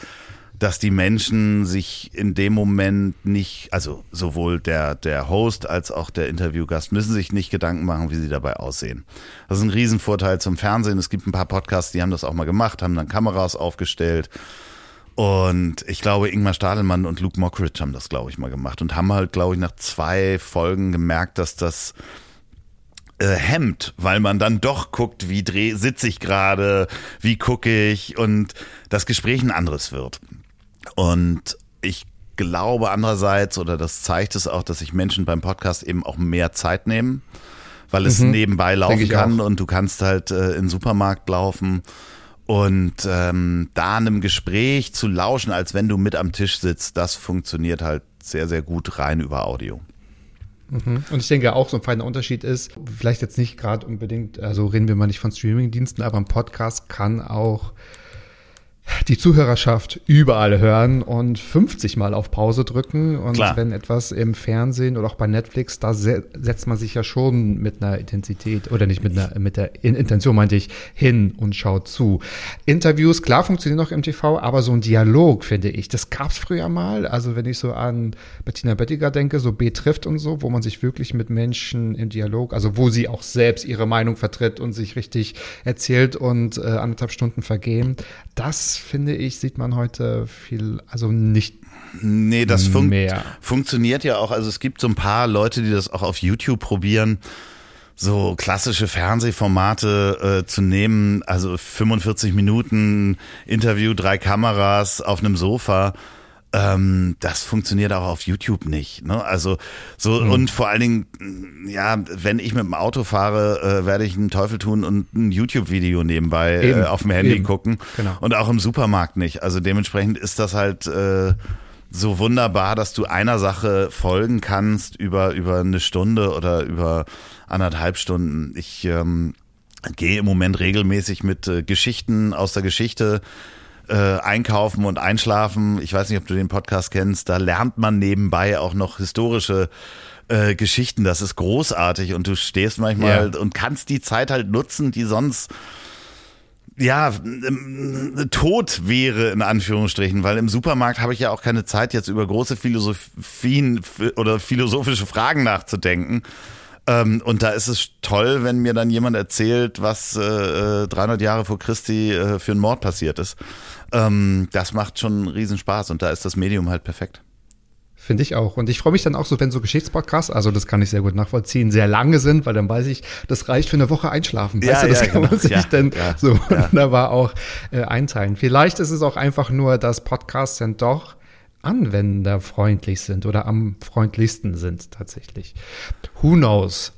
dass die Menschen sich in dem Moment nicht, also sowohl der, der Host als auch der Interviewgast müssen sich nicht Gedanken machen, wie sie dabei aussehen. Das ist ein Riesenvorteil zum Fernsehen. Es gibt ein paar Podcasts, die haben das auch mal gemacht, haben dann Kameras aufgestellt. Und ich glaube, Ingmar Stadelmann und Luke Mockridge haben das, glaube ich, mal gemacht und haben halt, glaube ich, nach zwei Folgen gemerkt, dass das äh, hemmt, weil man dann doch guckt, wie dreh, sitze ich gerade, wie gucke ich und das Gespräch ein anderes wird. Und ich glaube andererseits, oder das zeigt es auch, dass sich Menschen beim Podcast eben auch mehr Zeit nehmen, weil es mhm. nebenbei laufen kann auch. und du kannst halt äh, in den Supermarkt laufen und ähm, da einem Gespräch zu lauschen, als wenn du mit am Tisch sitzt, das funktioniert halt sehr, sehr gut rein über Audio. Mhm. Und ich denke auch, so ein feiner Unterschied ist, vielleicht jetzt nicht gerade unbedingt, also reden wir mal nicht von Streamingdiensten, aber ein Podcast kann auch die Zuhörerschaft überall hören und 50 Mal auf Pause drücken. Und Klar. wenn etwas im Fernsehen oder auch bei Netflix, da setzt man sich ja schon mit einer Intensität oder nicht mit einer mit der Intention meinte ich hin und schaut zu. Interviews, klar funktionieren noch im TV, aber so ein Dialog finde ich, das gab's früher mal. Also wenn ich so an Bettina Bettiger denke, so B trifft und so, wo man sich wirklich mit Menschen im Dialog, also wo sie auch selbst ihre Meinung vertritt und sich richtig erzählt und äh, anderthalb Stunden vergehen, das finde ich, sieht man heute viel, also nicht Nee, das fun mehr. funktioniert ja auch. Also es gibt so ein paar Leute, die das auch auf YouTube probieren, so klassische Fernsehformate äh, zu nehmen. Also 45 Minuten Interview, drei Kameras auf einem Sofa ähm, das funktioniert auch auf YouTube nicht. Ne? Also so mhm. und vor allen Dingen, ja, wenn ich mit dem Auto fahre, äh, werde ich einen Teufel tun und ein YouTube-Video nebenbei äh, auf dem Handy Eben. gucken. Genau. Und auch im Supermarkt nicht. Also dementsprechend ist das halt äh, so wunderbar, dass du einer Sache folgen kannst über über eine Stunde oder über anderthalb Stunden. Ich ähm, gehe im Moment regelmäßig mit äh, Geschichten aus der Geschichte äh, einkaufen und einschlafen. Ich weiß nicht, ob du den Podcast kennst. Da lernt man nebenbei auch noch historische äh, Geschichten. Das ist großartig und du stehst manchmal ja. und kannst die Zeit halt nutzen, die sonst ja, ähm, tot wäre in Anführungsstrichen, weil im Supermarkt habe ich ja auch keine Zeit, jetzt über große Philosophien oder philosophische Fragen nachzudenken. Ähm, und da ist es toll, wenn mir dann jemand erzählt, was äh, 300 Jahre vor Christi äh, für einen Mord passiert ist. Ähm, das macht schon einen Riesenspaß und da ist das Medium halt perfekt. Finde ich auch. Und ich freue mich dann auch so, wenn so Geschichtspodcasts, also das kann ich sehr gut nachvollziehen, sehr lange sind, weil dann weiß ich, das reicht für eine Woche einschlafen. Ja, weißt du, das ja, kann genau. man sich ja, dann ja, so wunderbar auch äh, einteilen. Vielleicht ist es auch einfach nur, dass Podcasts dann doch anwenderfreundlich sind oder am freundlichsten sind tatsächlich. Who knows?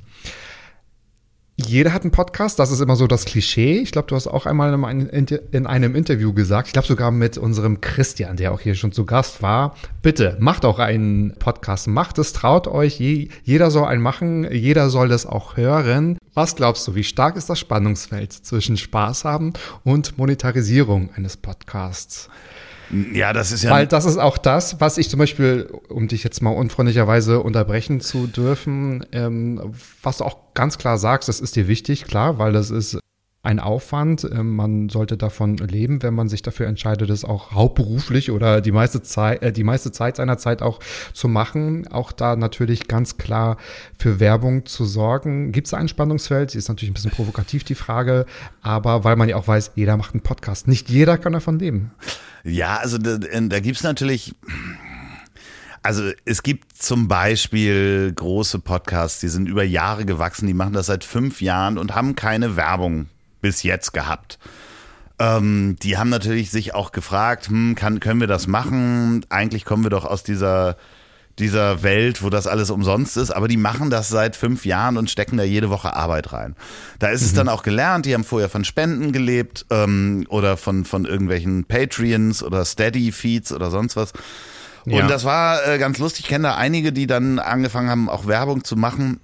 Jeder hat einen Podcast, das ist immer so das Klischee. Ich glaube, du hast auch einmal in einem Interview gesagt, ich glaube sogar mit unserem Christian, der auch hier schon zu Gast war. Bitte, macht auch einen Podcast, macht es, traut euch, jeder soll einen machen, jeder soll das auch hören. Was glaubst du, wie stark ist das Spannungsfeld zwischen Spaß haben und Monetarisierung eines Podcasts? Ja, das ist ja. Weil das ist auch das, was ich zum Beispiel, um dich jetzt mal unfreundlicherweise unterbrechen zu dürfen, ähm, was du auch ganz klar sagst, das ist dir wichtig, klar, weil das ist ein Aufwand. Ähm, man sollte davon leben, wenn man sich dafür entscheidet, das auch hauptberuflich oder die meiste Zeit, äh, die meiste Zeit seiner Zeit auch zu machen. Auch da natürlich ganz klar für Werbung zu sorgen. Gibt es ein Spannungsfeld? Ist natürlich ein bisschen provokativ die Frage, aber weil man ja auch weiß, jeder macht einen Podcast. Nicht jeder kann davon leben. Ja, also da, da gibt's natürlich. Also es gibt zum Beispiel große Podcasts, die sind über Jahre gewachsen, die machen das seit fünf Jahren und haben keine Werbung bis jetzt gehabt. Ähm, die haben natürlich sich auch gefragt, hm, kann, können wir das machen? Eigentlich kommen wir doch aus dieser dieser Welt, wo das alles umsonst ist, aber die machen das seit fünf Jahren und stecken da jede Woche Arbeit rein. Da ist mhm. es dann auch gelernt, die haben vorher von Spenden gelebt ähm, oder von, von irgendwelchen Patreons oder Steady-Feeds oder sonst was. Und das war äh, ganz lustig. Ich kenne da einige, die dann angefangen haben, auch Werbung zu machen.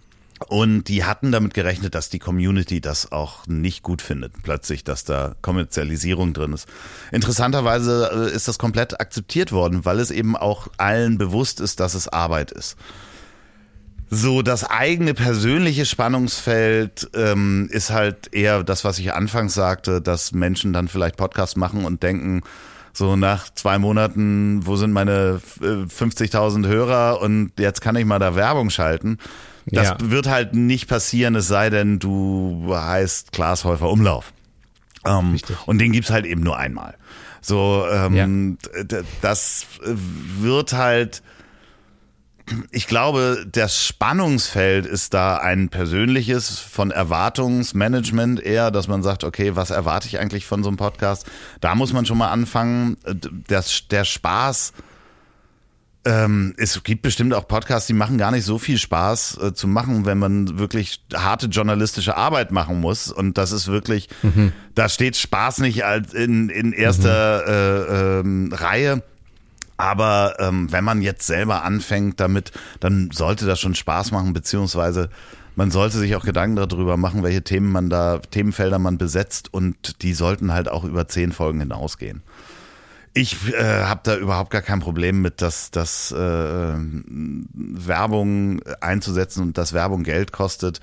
Und die hatten damit gerechnet, dass die Community das auch nicht gut findet, plötzlich, dass da Kommerzialisierung drin ist. Interessanterweise äh, ist das komplett akzeptiert worden, weil es eben auch allen bewusst ist, dass es Arbeit ist. So, das eigene persönliche Spannungsfeld ähm, ist halt eher das, was ich anfangs sagte, dass Menschen dann vielleicht Podcasts machen und denken, so nach zwei Monaten, wo sind meine äh, 50.000 Hörer und jetzt kann ich mal da Werbung schalten. Das Ja. wird halt nicht passieren, es sei denn, du heißt Klaas Häufer Umlauf. Ähm, und den gibt's halt eben nur einmal. So, ähm, d- das wird halt, ich glaube, das Spannungsfeld ist da ein persönliches von Erwartungsmanagement eher, dass man sagt, okay, was erwarte ich eigentlich von so einem Podcast? Da muss man schon mal anfangen. Das, der Spaß, ähm, es gibt bestimmt auch Podcasts, die machen gar nicht so viel Spaß äh, zu machen, wenn man wirklich harte journalistische Arbeit machen muss. Und das ist wirklich, da steht Spaß nicht als in, in erster äh, ähm, Reihe. Aber ähm, wenn man jetzt selber anfängt damit, dann sollte das schon Spaß machen, beziehungsweise man sollte sich auch Gedanken darüber machen, welche Themen man da, Themenfelder man besetzt und die sollten halt auch über zehn Folgen hinausgehen. Ich äh, habe da überhaupt gar kein Problem mit, dass, dass äh, Werbung einzusetzen und dass Werbung Geld kostet,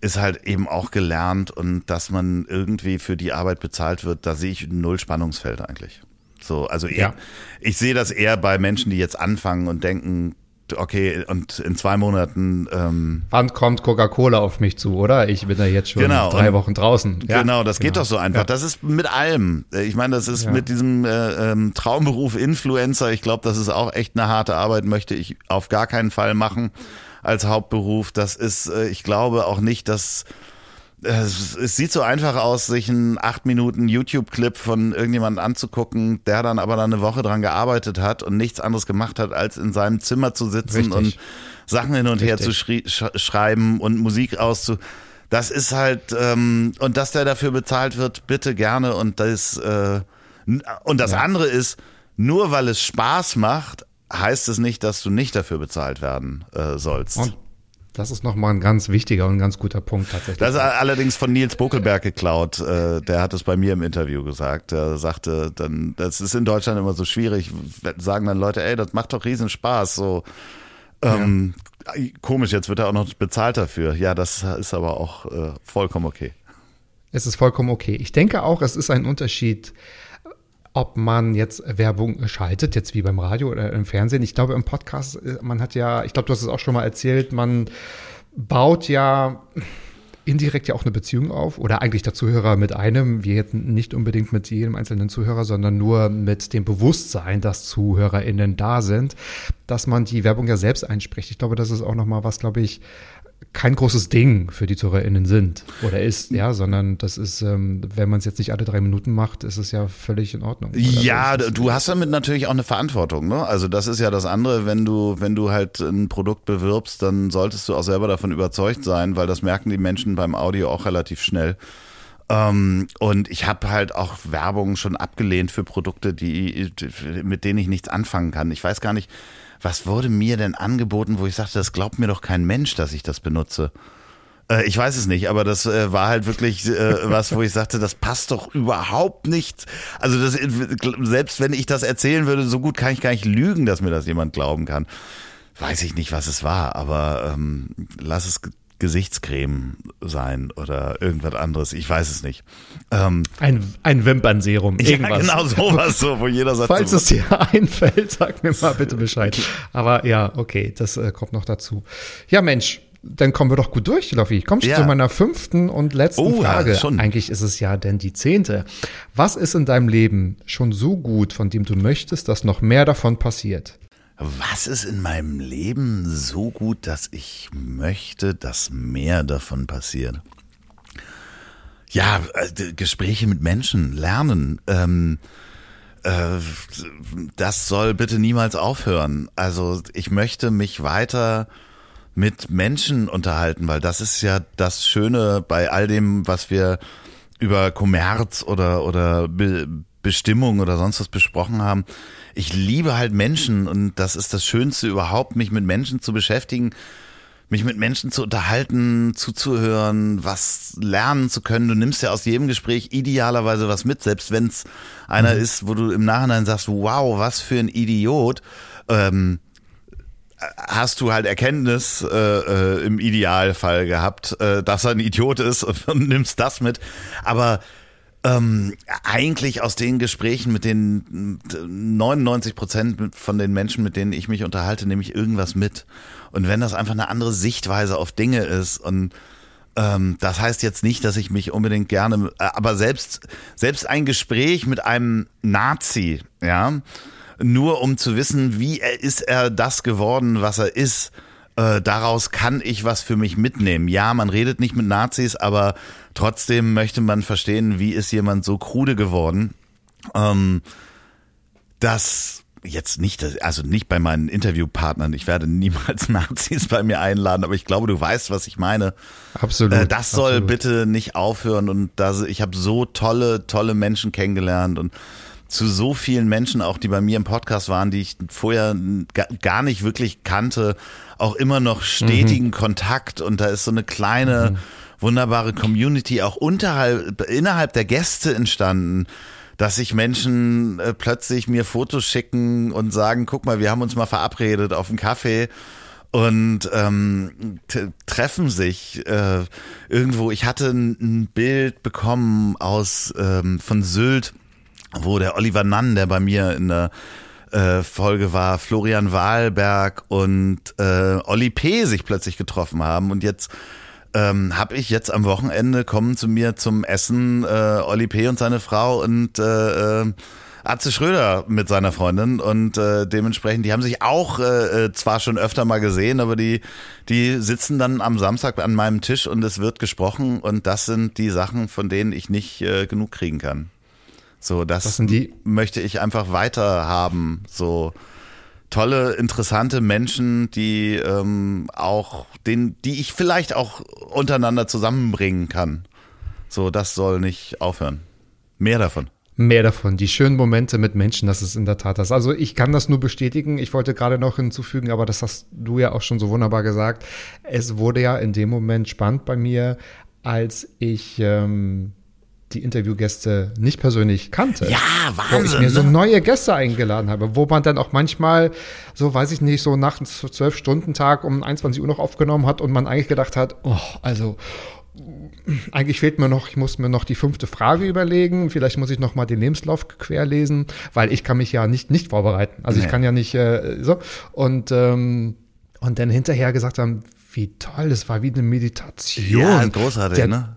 ist halt eben auch gelernt und dass man irgendwie für die Arbeit bezahlt wird, da sehe ich null Spannungsfeld eigentlich. So, also Ja. ich, ich sehe das eher bei Menschen, die jetzt anfangen und denken, okay, und in zwei Monaten ähm, Wann kommt Coca-Cola auf mich zu, oder? Ich bin da jetzt schon Genau, drei Wochen draußen. Ja, genau, das geht doch so einfach. Ja. Das ist mit allem. Ich meine, das ist Ja. mit diesem äh, ähm, Traumberuf Influencer. Ich glaube, das ist auch echt eine harte Arbeit. Möchte ich auf gar keinen Fall machen als Hauptberuf. Das ist, äh, ich glaube auch nicht, dass äh, es, es sieht so einfach aus, sich einen acht Minuten YouTube-Clip von irgendjemandem anzugucken, der dann aber dann eine Woche dran gearbeitet hat und nichts anderes gemacht hat, als in seinem Zimmer zu sitzen Richtig. und Sachen hin und her zu Richtig. sch schreiben und Musik auszu. Das ist halt ähm, und dass der dafür bezahlt wird, bitte gerne und das äh, und das Ja. andere ist, nur weil es Spaß macht, heißt es nicht, dass du nicht dafür bezahlt werden äh, sollst. Und das ist nochmal ein ganz wichtiger und ganz guter Punkt tatsächlich. Das ist allerdings von Nils Bokelberg geklaut. Äh, Der hat es bei mir im Interview gesagt. Er sagte, dann, das ist in Deutschland immer so schwierig. Sagen dann Leute, ey, das macht doch riesen Spaß. So ähm, komisch, jetzt wird er auch noch bezahlt dafür. Ja, das ist aber auch äh, vollkommen okay. Es ist vollkommen okay. Ich denke auch, es ist ein Unterschied, ob man jetzt Werbung schaltet, jetzt wie beim Radio oder im Fernsehen. Ich glaube, im Podcast, äh, man hat ja, ich glaube, du hast es auch schon mal erzählt, man baut ja indirekt ja auch eine Beziehung auf oder eigentlich der Zuhörer mit einem, wir jetzt nicht unbedingt mit jedem einzelnen Zuhörer, sondern nur mit dem Bewusstsein, dass ZuhörerInnen da sind, dass man die Werbung ja selbst einspricht. Ich glaube, das ist auch nochmal was, glaube ich, kein großes Ding für die ZuhörerInnen sind oder ist, ja, sondern das ist, ähm, wenn man es jetzt nicht alle drei Minuten macht, ist es ja völlig in Ordnung. Ja, also du hast damit natürlich auch eine Verantwortung, ne? Also das ist ja das andere, wenn du, wenn du halt ein Produkt bewirbst, dann solltest du auch selber davon überzeugt sein, weil das merken die Menschen beim Audio auch relativ schnell. Ähm, und ich habe halt auch Werbung schon abgelehnt für Produkte, die, mit denen ich nichts anfangen kann. Ich weiß gar nicht, was wurde mir denn angeboten, wo ich sagte, das glaubt mir doch kein Mensch, dass ich das benutze. Äh, Ich weiß es nicht, aber das äh, war halt wirklich äh, was, wo ich sagte, das passt doch überhaupt nicht. Also das, selbst wenn ich das erzählen würde, so gut kann ich gar nicht lügen, dass mir das jemand glauben kann. Weiß ich nicht, was es war, aber ähm, lass es Gesichtscreme sein oder irgendwas anderes. Ich weiß es nicht. Ähm, ein, ein Wimpernserum, irgendwas. Ja, genau sowas, so, wo jeder sagt, Falls so, es dir einfällt, sag mir mal bitte Bescheid. Aber ja, okay, das äh, kommt noch dazu. Ja, Mensch, dann kommen wir doch gut durch, Loffi. Komm schon Ja. zu meiner fünften und letzten Oh, ja, Frage. schon. Eigentlich ist es ja denn die zehnte. Was ist in deinem Leben schon so gut, von dem du möchtest, dass noch mehr davon passiert? Was ist in meinem Leben so gut, dass ich möchte, dass mehr davon passiert? Ja, äh, Gespräche mit Menschen, lernen. Ähm, äh, das soll bitte niemals aufhören. Also ich möchte mich weiter mit Menschen unterhalten, weil das ist ja das Schöne bei all dem, was wir über Kommerz oder oder Be Bestimmung oder sonst was besprochen haben. Ich liebe halt Menschen und das ist das Schönste überhaupt, mich mit Menschen zu beschäftigen, mich mit Menschen zu unterhalten, zuzuhören, was lernen zu können. Du nimmst ja aus jedem Gespräch idealerweise was mit, selbst wenn es einer mhm. ist, wo du im Nachhinein sagst, wow, was für ein Idiot. Ähm, hast du halt Erkenntnis äh, äh, im Idealfall gehabt, äh, dass er ein Idiot ist und, und nimmst das mit. Aber ähm, eigentlich aus den Gesprächen mit den 99 Prozent von den Menschen, mit denen ich mich unterhalte, nehme ich irgendwas mit. Und wenn das einfach eine andere Sichtweise auf Dinge ist und ähm, das heißt jetzt nicht, dass ich mich unbedingt gerne, äh, aber selbst selbst ein Gespräch mit einem Nazi, ja, nur um zu wissen, wie er, ist er das geworden, was er ist. Äh, daraus kann ich was für mich mitnehmen. Ja, man redet nicht mit Nazis, aber trotzdem möchte man verstehen, wie ist jemand so krude geworden. Ähm, das jetzt nicht, also nicht bei meinen Interviewpartnern. Ich werde niemals Nazis bei mir einladen, aber ich glaube, du weißt, was ich meine. Absolut. Äh, das soll absolut. bitte nicht aufhören und das, ich habe so tolle, tolle Menschen kennengelernt und zu so vielen Menschen, auch die bei mir im Podcast waren, die ich vorher gar nicht wirklich kannte, auch immer noch stetigen mhm. Kontakt und da ist so eine kleine, mhm. wunderbare Community auch unterhalb, innerhalb der Gäste entstanden dass sich Menschen äh, plötzlich mir Fotos schicken und sagen, guck mal, wir haben uns mal verabredet auf einen Kaffee und ähm, treffen sich äh, irgendwo. Ich hatte ein, ein Bild bekommen aus ähm, von Sylt wo der Oliver Nann, der bei mir in der äh, Folge war, Florian Wahlberg und äh, Olli P. sich plötzlich getroffen haben und jetzt ähm, habe ich jetzt am Wochenende kommen zu mir zum Essen äh, Olli P. und seine Frau und äh, äh, Atze Schröder mit seiner Freundin und äh, dementsprechend, die haben sich auch äh, äh, zwar schon öfter mal gesehen, aber die, die sitzen dann am Samstag an meinem Tisch und es wird gesprochen und das sind die Sachen, von denen ich nicht äh, genug kriegen kann. So, das, das sind die? möchte ich einfach weiter haben. So tolle, interessante Menschen, die ähm, auch den, die ich vielleicht auch untereinander zusammenbringen kann. So, das soll nicht aufhören. Mehr davon. Mehr davon. Die schönen Momente mit Menschen, das ist in der Tat das. Also ich kann das nur bestätigen. Ich wollte gerade noch hinzufügen, aber das hast du ja auch schon so wunderbar gesagt. Es wurde ja in dem Moment spannend bei mir, als ich ähm, die Interviewgäste nicht persönlich kannte. Ja, Wahnsinn. Wo ich mir so ne? neue Gäste eingeladen habe, wo man dann auch manchmal, so weiß ich nicht, so nach einem zwölf Stunden Tag um 21 Uhr noch aufgenommen hat und man eigentlich gedacht hat, oh, also eigentlich fehlt mir noch, ich muss mir noch die fünfte Frage überlegen. Vielleicht muss ich noch mal den Lebenslauf querlesen, weil ich kann mich ja nicht nicht vorbereiten. Also nee. ich kann ja nicht äh, so und ähm, und dann hinterher gesagt haben, wie toll, das war wie eine Meditation. Ja, großartig, der, ne?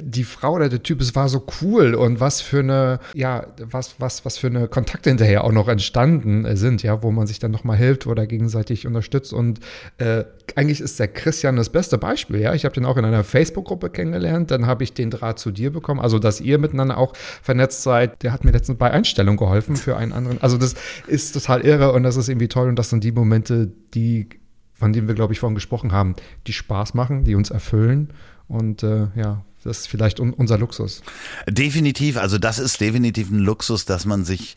Die Frau oder der Typ, es war so cool und was für eine, ja, was, was, was für eine Kontakte hinterher auch noch entstanden sind, ja, wo man sich dann nochmal hilft oder gegenseitig unterstützt. Und äh, eigentlich ist der Christian das beste Beispiel, ja. Ich habe den auch in einer Facebook-Gruppe kennengelernt, dann habe ich den Draht zu dir bekommen, also dass ihr miteinander auch vernetzt seid. Der hat mir letztens bei Einstellung geholfen für einen anderen. Also das ist total irre und das ist irgendwie toll und das sind die Momente, die von denen wir, glaube ich, vorhin gesprochen haben, die Spaß machen, die uns erfüllen. Und äh, ja, das ist vielleicht un unser Luxus. Definitiv, also das ist definitiv ein Luxus, dass man sich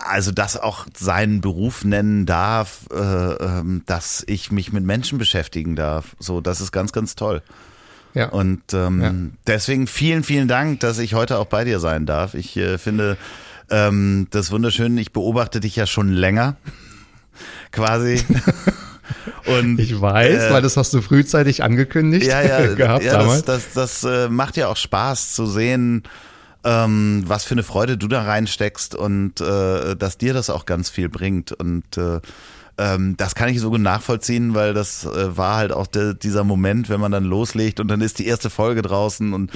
also das auch seinen Beruf nennen darf, äh, ähm, dass ich mich mit Menschen beschäftigen darf. So, das ist ganz, ganz toll. Ja. Und ähm, ja. deswegen vielen, vielen Dank, dass ich heute auch bei dir sein darf. Ich äh, finde ähm, das wunderschön. Ich beobachte dich ja schon länger, quasi. Und, ich weiß, äh, weil das hast du frühzeitig angekündigt ja, ja, gehabt ja, damals. Das, das, das äh, macht ja auch Spaß zu sehen, ähm, was für eine Freude du da reinsteckst und äh, dass dir das auch ganz viel bringt. Und äh, ähm, das kann ich so gut nachvollziehen, weil das äh, war halt auch de, dieser Moment, wenn man dann loslegt und dann ist die erste Folge draußen und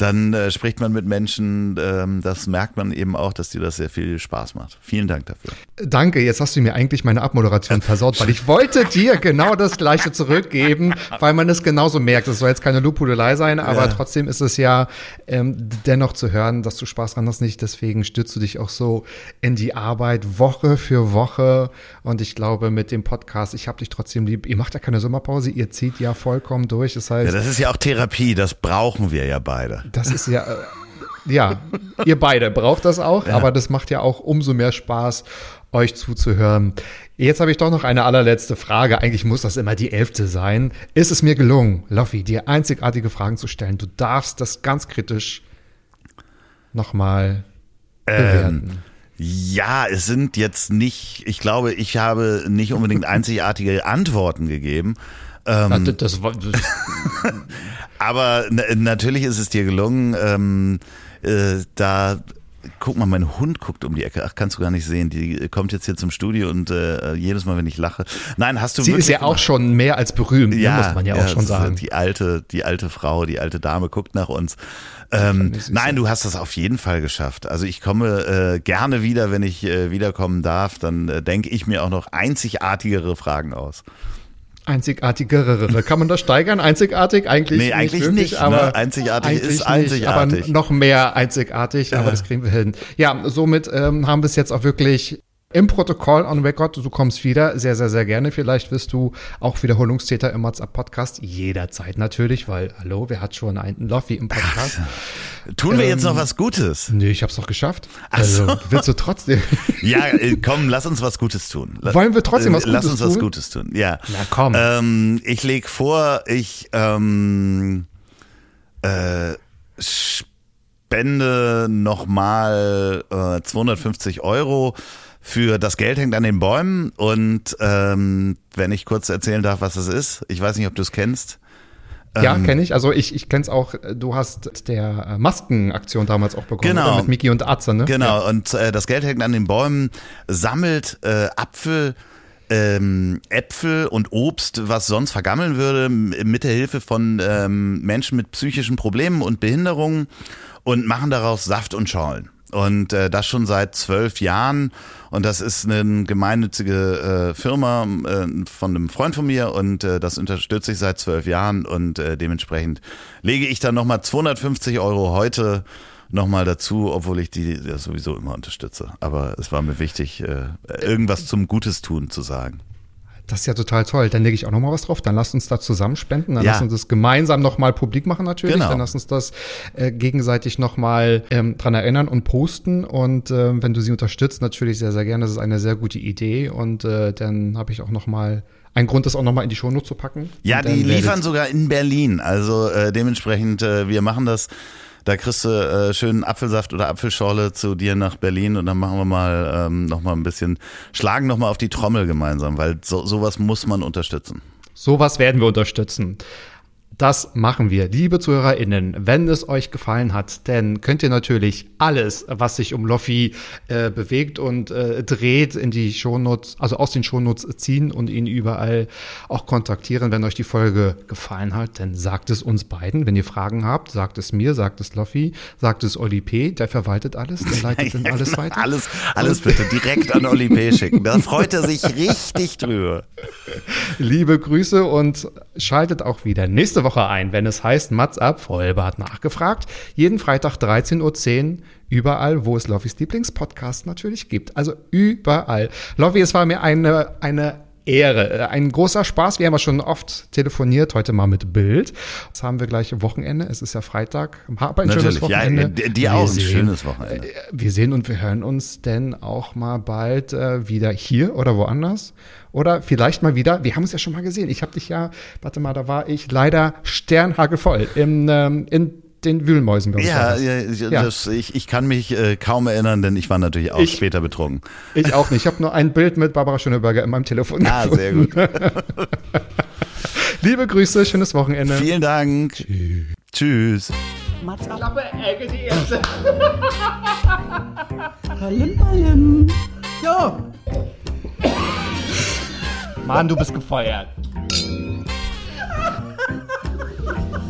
dann äh, spricht man mit Menschen. Ähm, das merkt man eben auch, dass dir das sehr viel Spaß macht. Vielen Dank dafür. Danke, jetzt hast du mir eigentlich meine Abmoderation versaut, weil ich wollte dir genau das Gleiche zurückgeben, weil man es genauso merkt. Es soll jetzt keine Lobhudelei sein, aber ja. trotzdem ist es ja ähm, dennoch zu hören, dass du Spaß dran hast nicht. Deswegen stützt du dich auch so in die Arbeit Woche für Woche. Und ich glaube, mit dem Podcast, ich habe dich trotzdem lieb. Ihr macht ja keine Sommerpause, ihr zieht ja vollkommen durch. Das heißt, ja, das ist ja auch Therapie, das brauchen wir ja beide. Das ist ja. Äh, Ja, ihr beide braucht das auch, ja. aber das macht ja auch umso mehr Spaß, euch zuzuhören. Jetzt habe ich doch noch eine allerletzte Frage. Eigentlich muss das immer die elfte sein. Ist es mir gelungen, Loffi, dir einzigartige Fragen zu stellen? Du darfst das ganz kritisch nochmal bewerten. Ähm, ja, es sind jetzt nicht, ich glaube, ich habe nicht unbedingt einzigartige Antworten gegeben. Ähm, das, das, das aber natürlich ist es dir gelungen, ähm, äh, da Guck mal, mein Hund guckt um die Ecke. Ach, kannst du gar nicht sehen. Die kommt jetzt hier zum Studio und äh, jedes Mal, wenn ich lache. Nein, hast du Sie ist ja auch schon mehr als berühmt, ne, ja, muss man ja, ja auch schon sagen. Die alte, die alte Frau, die alte Dame guckt nach uns. Ähm, nein, du hast das auf jeden Fall geschafft. Also ich komme äh, gerne wieder, wenn ich äh, wiederkommen darf. Dann äh, denke ich mir auch noch einzigartigere Fragen aus. Einzigartigere. Kann man das steigern? Einzigartig? Eigentlich nee, eigentlich nicht, wirklich, nicht aber ne? einzigartig eigentlich ist einzigartig. Nicht, aber noch mehr einzigartig, aber das kriegen wir hin. Ja, somit ähm, haben wir es jetzt auch wirklich im Protokoll on Record, du kommst wieder, sehr, sehr, sehr gerne. Vielleicht wirst du auch Wiederholungstäter im WhatsApp Podcast, jederzeit natürlich, weil, hallo, wer hat schon einen Loffi im Podcast? Ach, tun wir ähm, jetzt noch was Gutes? Nee, ich hab's doch geschafft. Also, so. willst du trotzdem? ja, äh, komm, lass uns was Gutes tun. Wollen wir trotzdem was Gutes tun? Lass uns tun? was Gutes tun, ja. Na komm. Ähm, ich leg vor, ich, ähm, äh, spende nochmal äh, 250 Euro für das Geld hängt an den Bäumen und ähm, wenn ich kurz erzählen darf, was es ist, ich weiß nicht, ob du es kennst. Ja, ähm, kenne ich. Also ich, ich kenne es auch. Du hast der äh, Maskenaktion damals auch begonnen genau. mit Miki und Atze, ne? Genau. Ja. Und äh, das Geld hängt an den Bäumen, sammelt äh, Apfel, ähm, Äpfel und Obst, was sonst vergammeln würde, mit der Hilfe von ähm, Menschen mit psychischen Problemen und Behinderungen und machen daraus Saft und Schorlen. Und äh, das schon seit zwölf Jahren. Und das ist eine gemeinnützige äh, Firma äh, von einem Freund von mir und äh, das unterstütze ich seit zwölf Jahren und äh, dementsprechend lege ich dann nochmal 250 Euro heute nochmal dazu, obwohl ich die ja sowieso immer unterstütze. Aber es war mir wichtig, äh, irgendwas zum Gutes tun zu sagen. Das ist ja total toll. Dann lege ich auch noch mal was drauf. Dann lasst uns da zusammen spenden. Dann ja. lasst uns das gemeinsam noch mal publik machen natürlich. Genau. Dann lasst uns das äh, gegenseitig noch mal ähm, dran erinnern und posten. Und äh, wenn du sie unterstützt, natürlich sehr, sehr gerne. Das ist eine sehr gute Idee. Und äh, dann habe ich auch noch mal ein Grund, das auch nochmal in die Shownote zu packen. Ja, die liefern sogar in Berlin. Also äh, dementsprechend, äh, wir machen das da kriegst du äh, schönen Apfelsaft oder Apfelschorle zu dir nach Berlin und dann machen wir mal ähm, noch mal ein bisschen, schlagen noch mal auf die Trommel gemeinsam, weil so, sowas muss man unterstützen. Sowas werden wir unterstützen. Das machen wir, liebe ZuhörerInnen. Wenn es euch gefallen hat, dann könnt ihr natürlich alles, was sich um Loffi äh, bewegt und äh, dreht, in die Shownotes, also aus den Shownotes ziehen und ihn überall auch kontaktieren. Wenn euch die Folge gefallen hat, dann sagt es uns beiden. Wenn ihr Fragen habt, sagt es mir, sagt es Loffi, sagt es Oli P., der verwaltet alles, der leitet dann alles weiter. Alles, alles bitte direkt an Oli P. schicken. Da freut er sich richtig drüber. Liebe Grüße und schaltet auch wieder nächste Woche Woche ein, wenn es heißt Mats ab, Vollbart nachgefragt. Jeden Freitag 13.10 Uhr überall, wo es Loffys Lieblingspodcast natürlich gibt. Also überall. Loffi, es war mir eine, eine Ehre. Äh, ein großer Spaß. Wir haben ja schon oft telefoniert, heute mal mit Bild. Jetzt haben wir gleich Wochenende. Es ist ja Freitag. Hab ein Natürlich. schönes Wochenende. Ja, dir auch ein schönes Wochenende. Äh, wir sehen und wir hören uns denn auch mal bald äh, wieder hier oder woanders. Oder vielleicht mal wieder, wir haben es ja schon mal gesehen. Ich habe dich ja, warte mal, da war ich leider sternhagelvoll im, ähm, in den Wühlmäusen, glaube ich. Ja, ja, das, ich, ich kann mich äh, kaum erinnern, denn ich war natürlich auch ich, später betrunken. Ich auch nicht. Ich habe nur ein Bild mit Barbara Schöneberger in meinem Telefon. Ah, sehr gut. Liebe Grüße, schönes Wochenende. Vielen Dank. Tschüss. Tschüss. Mats Klappe, Ecke, die erste. Ballim, ballim. Ja. Mann, du bist gefeuert.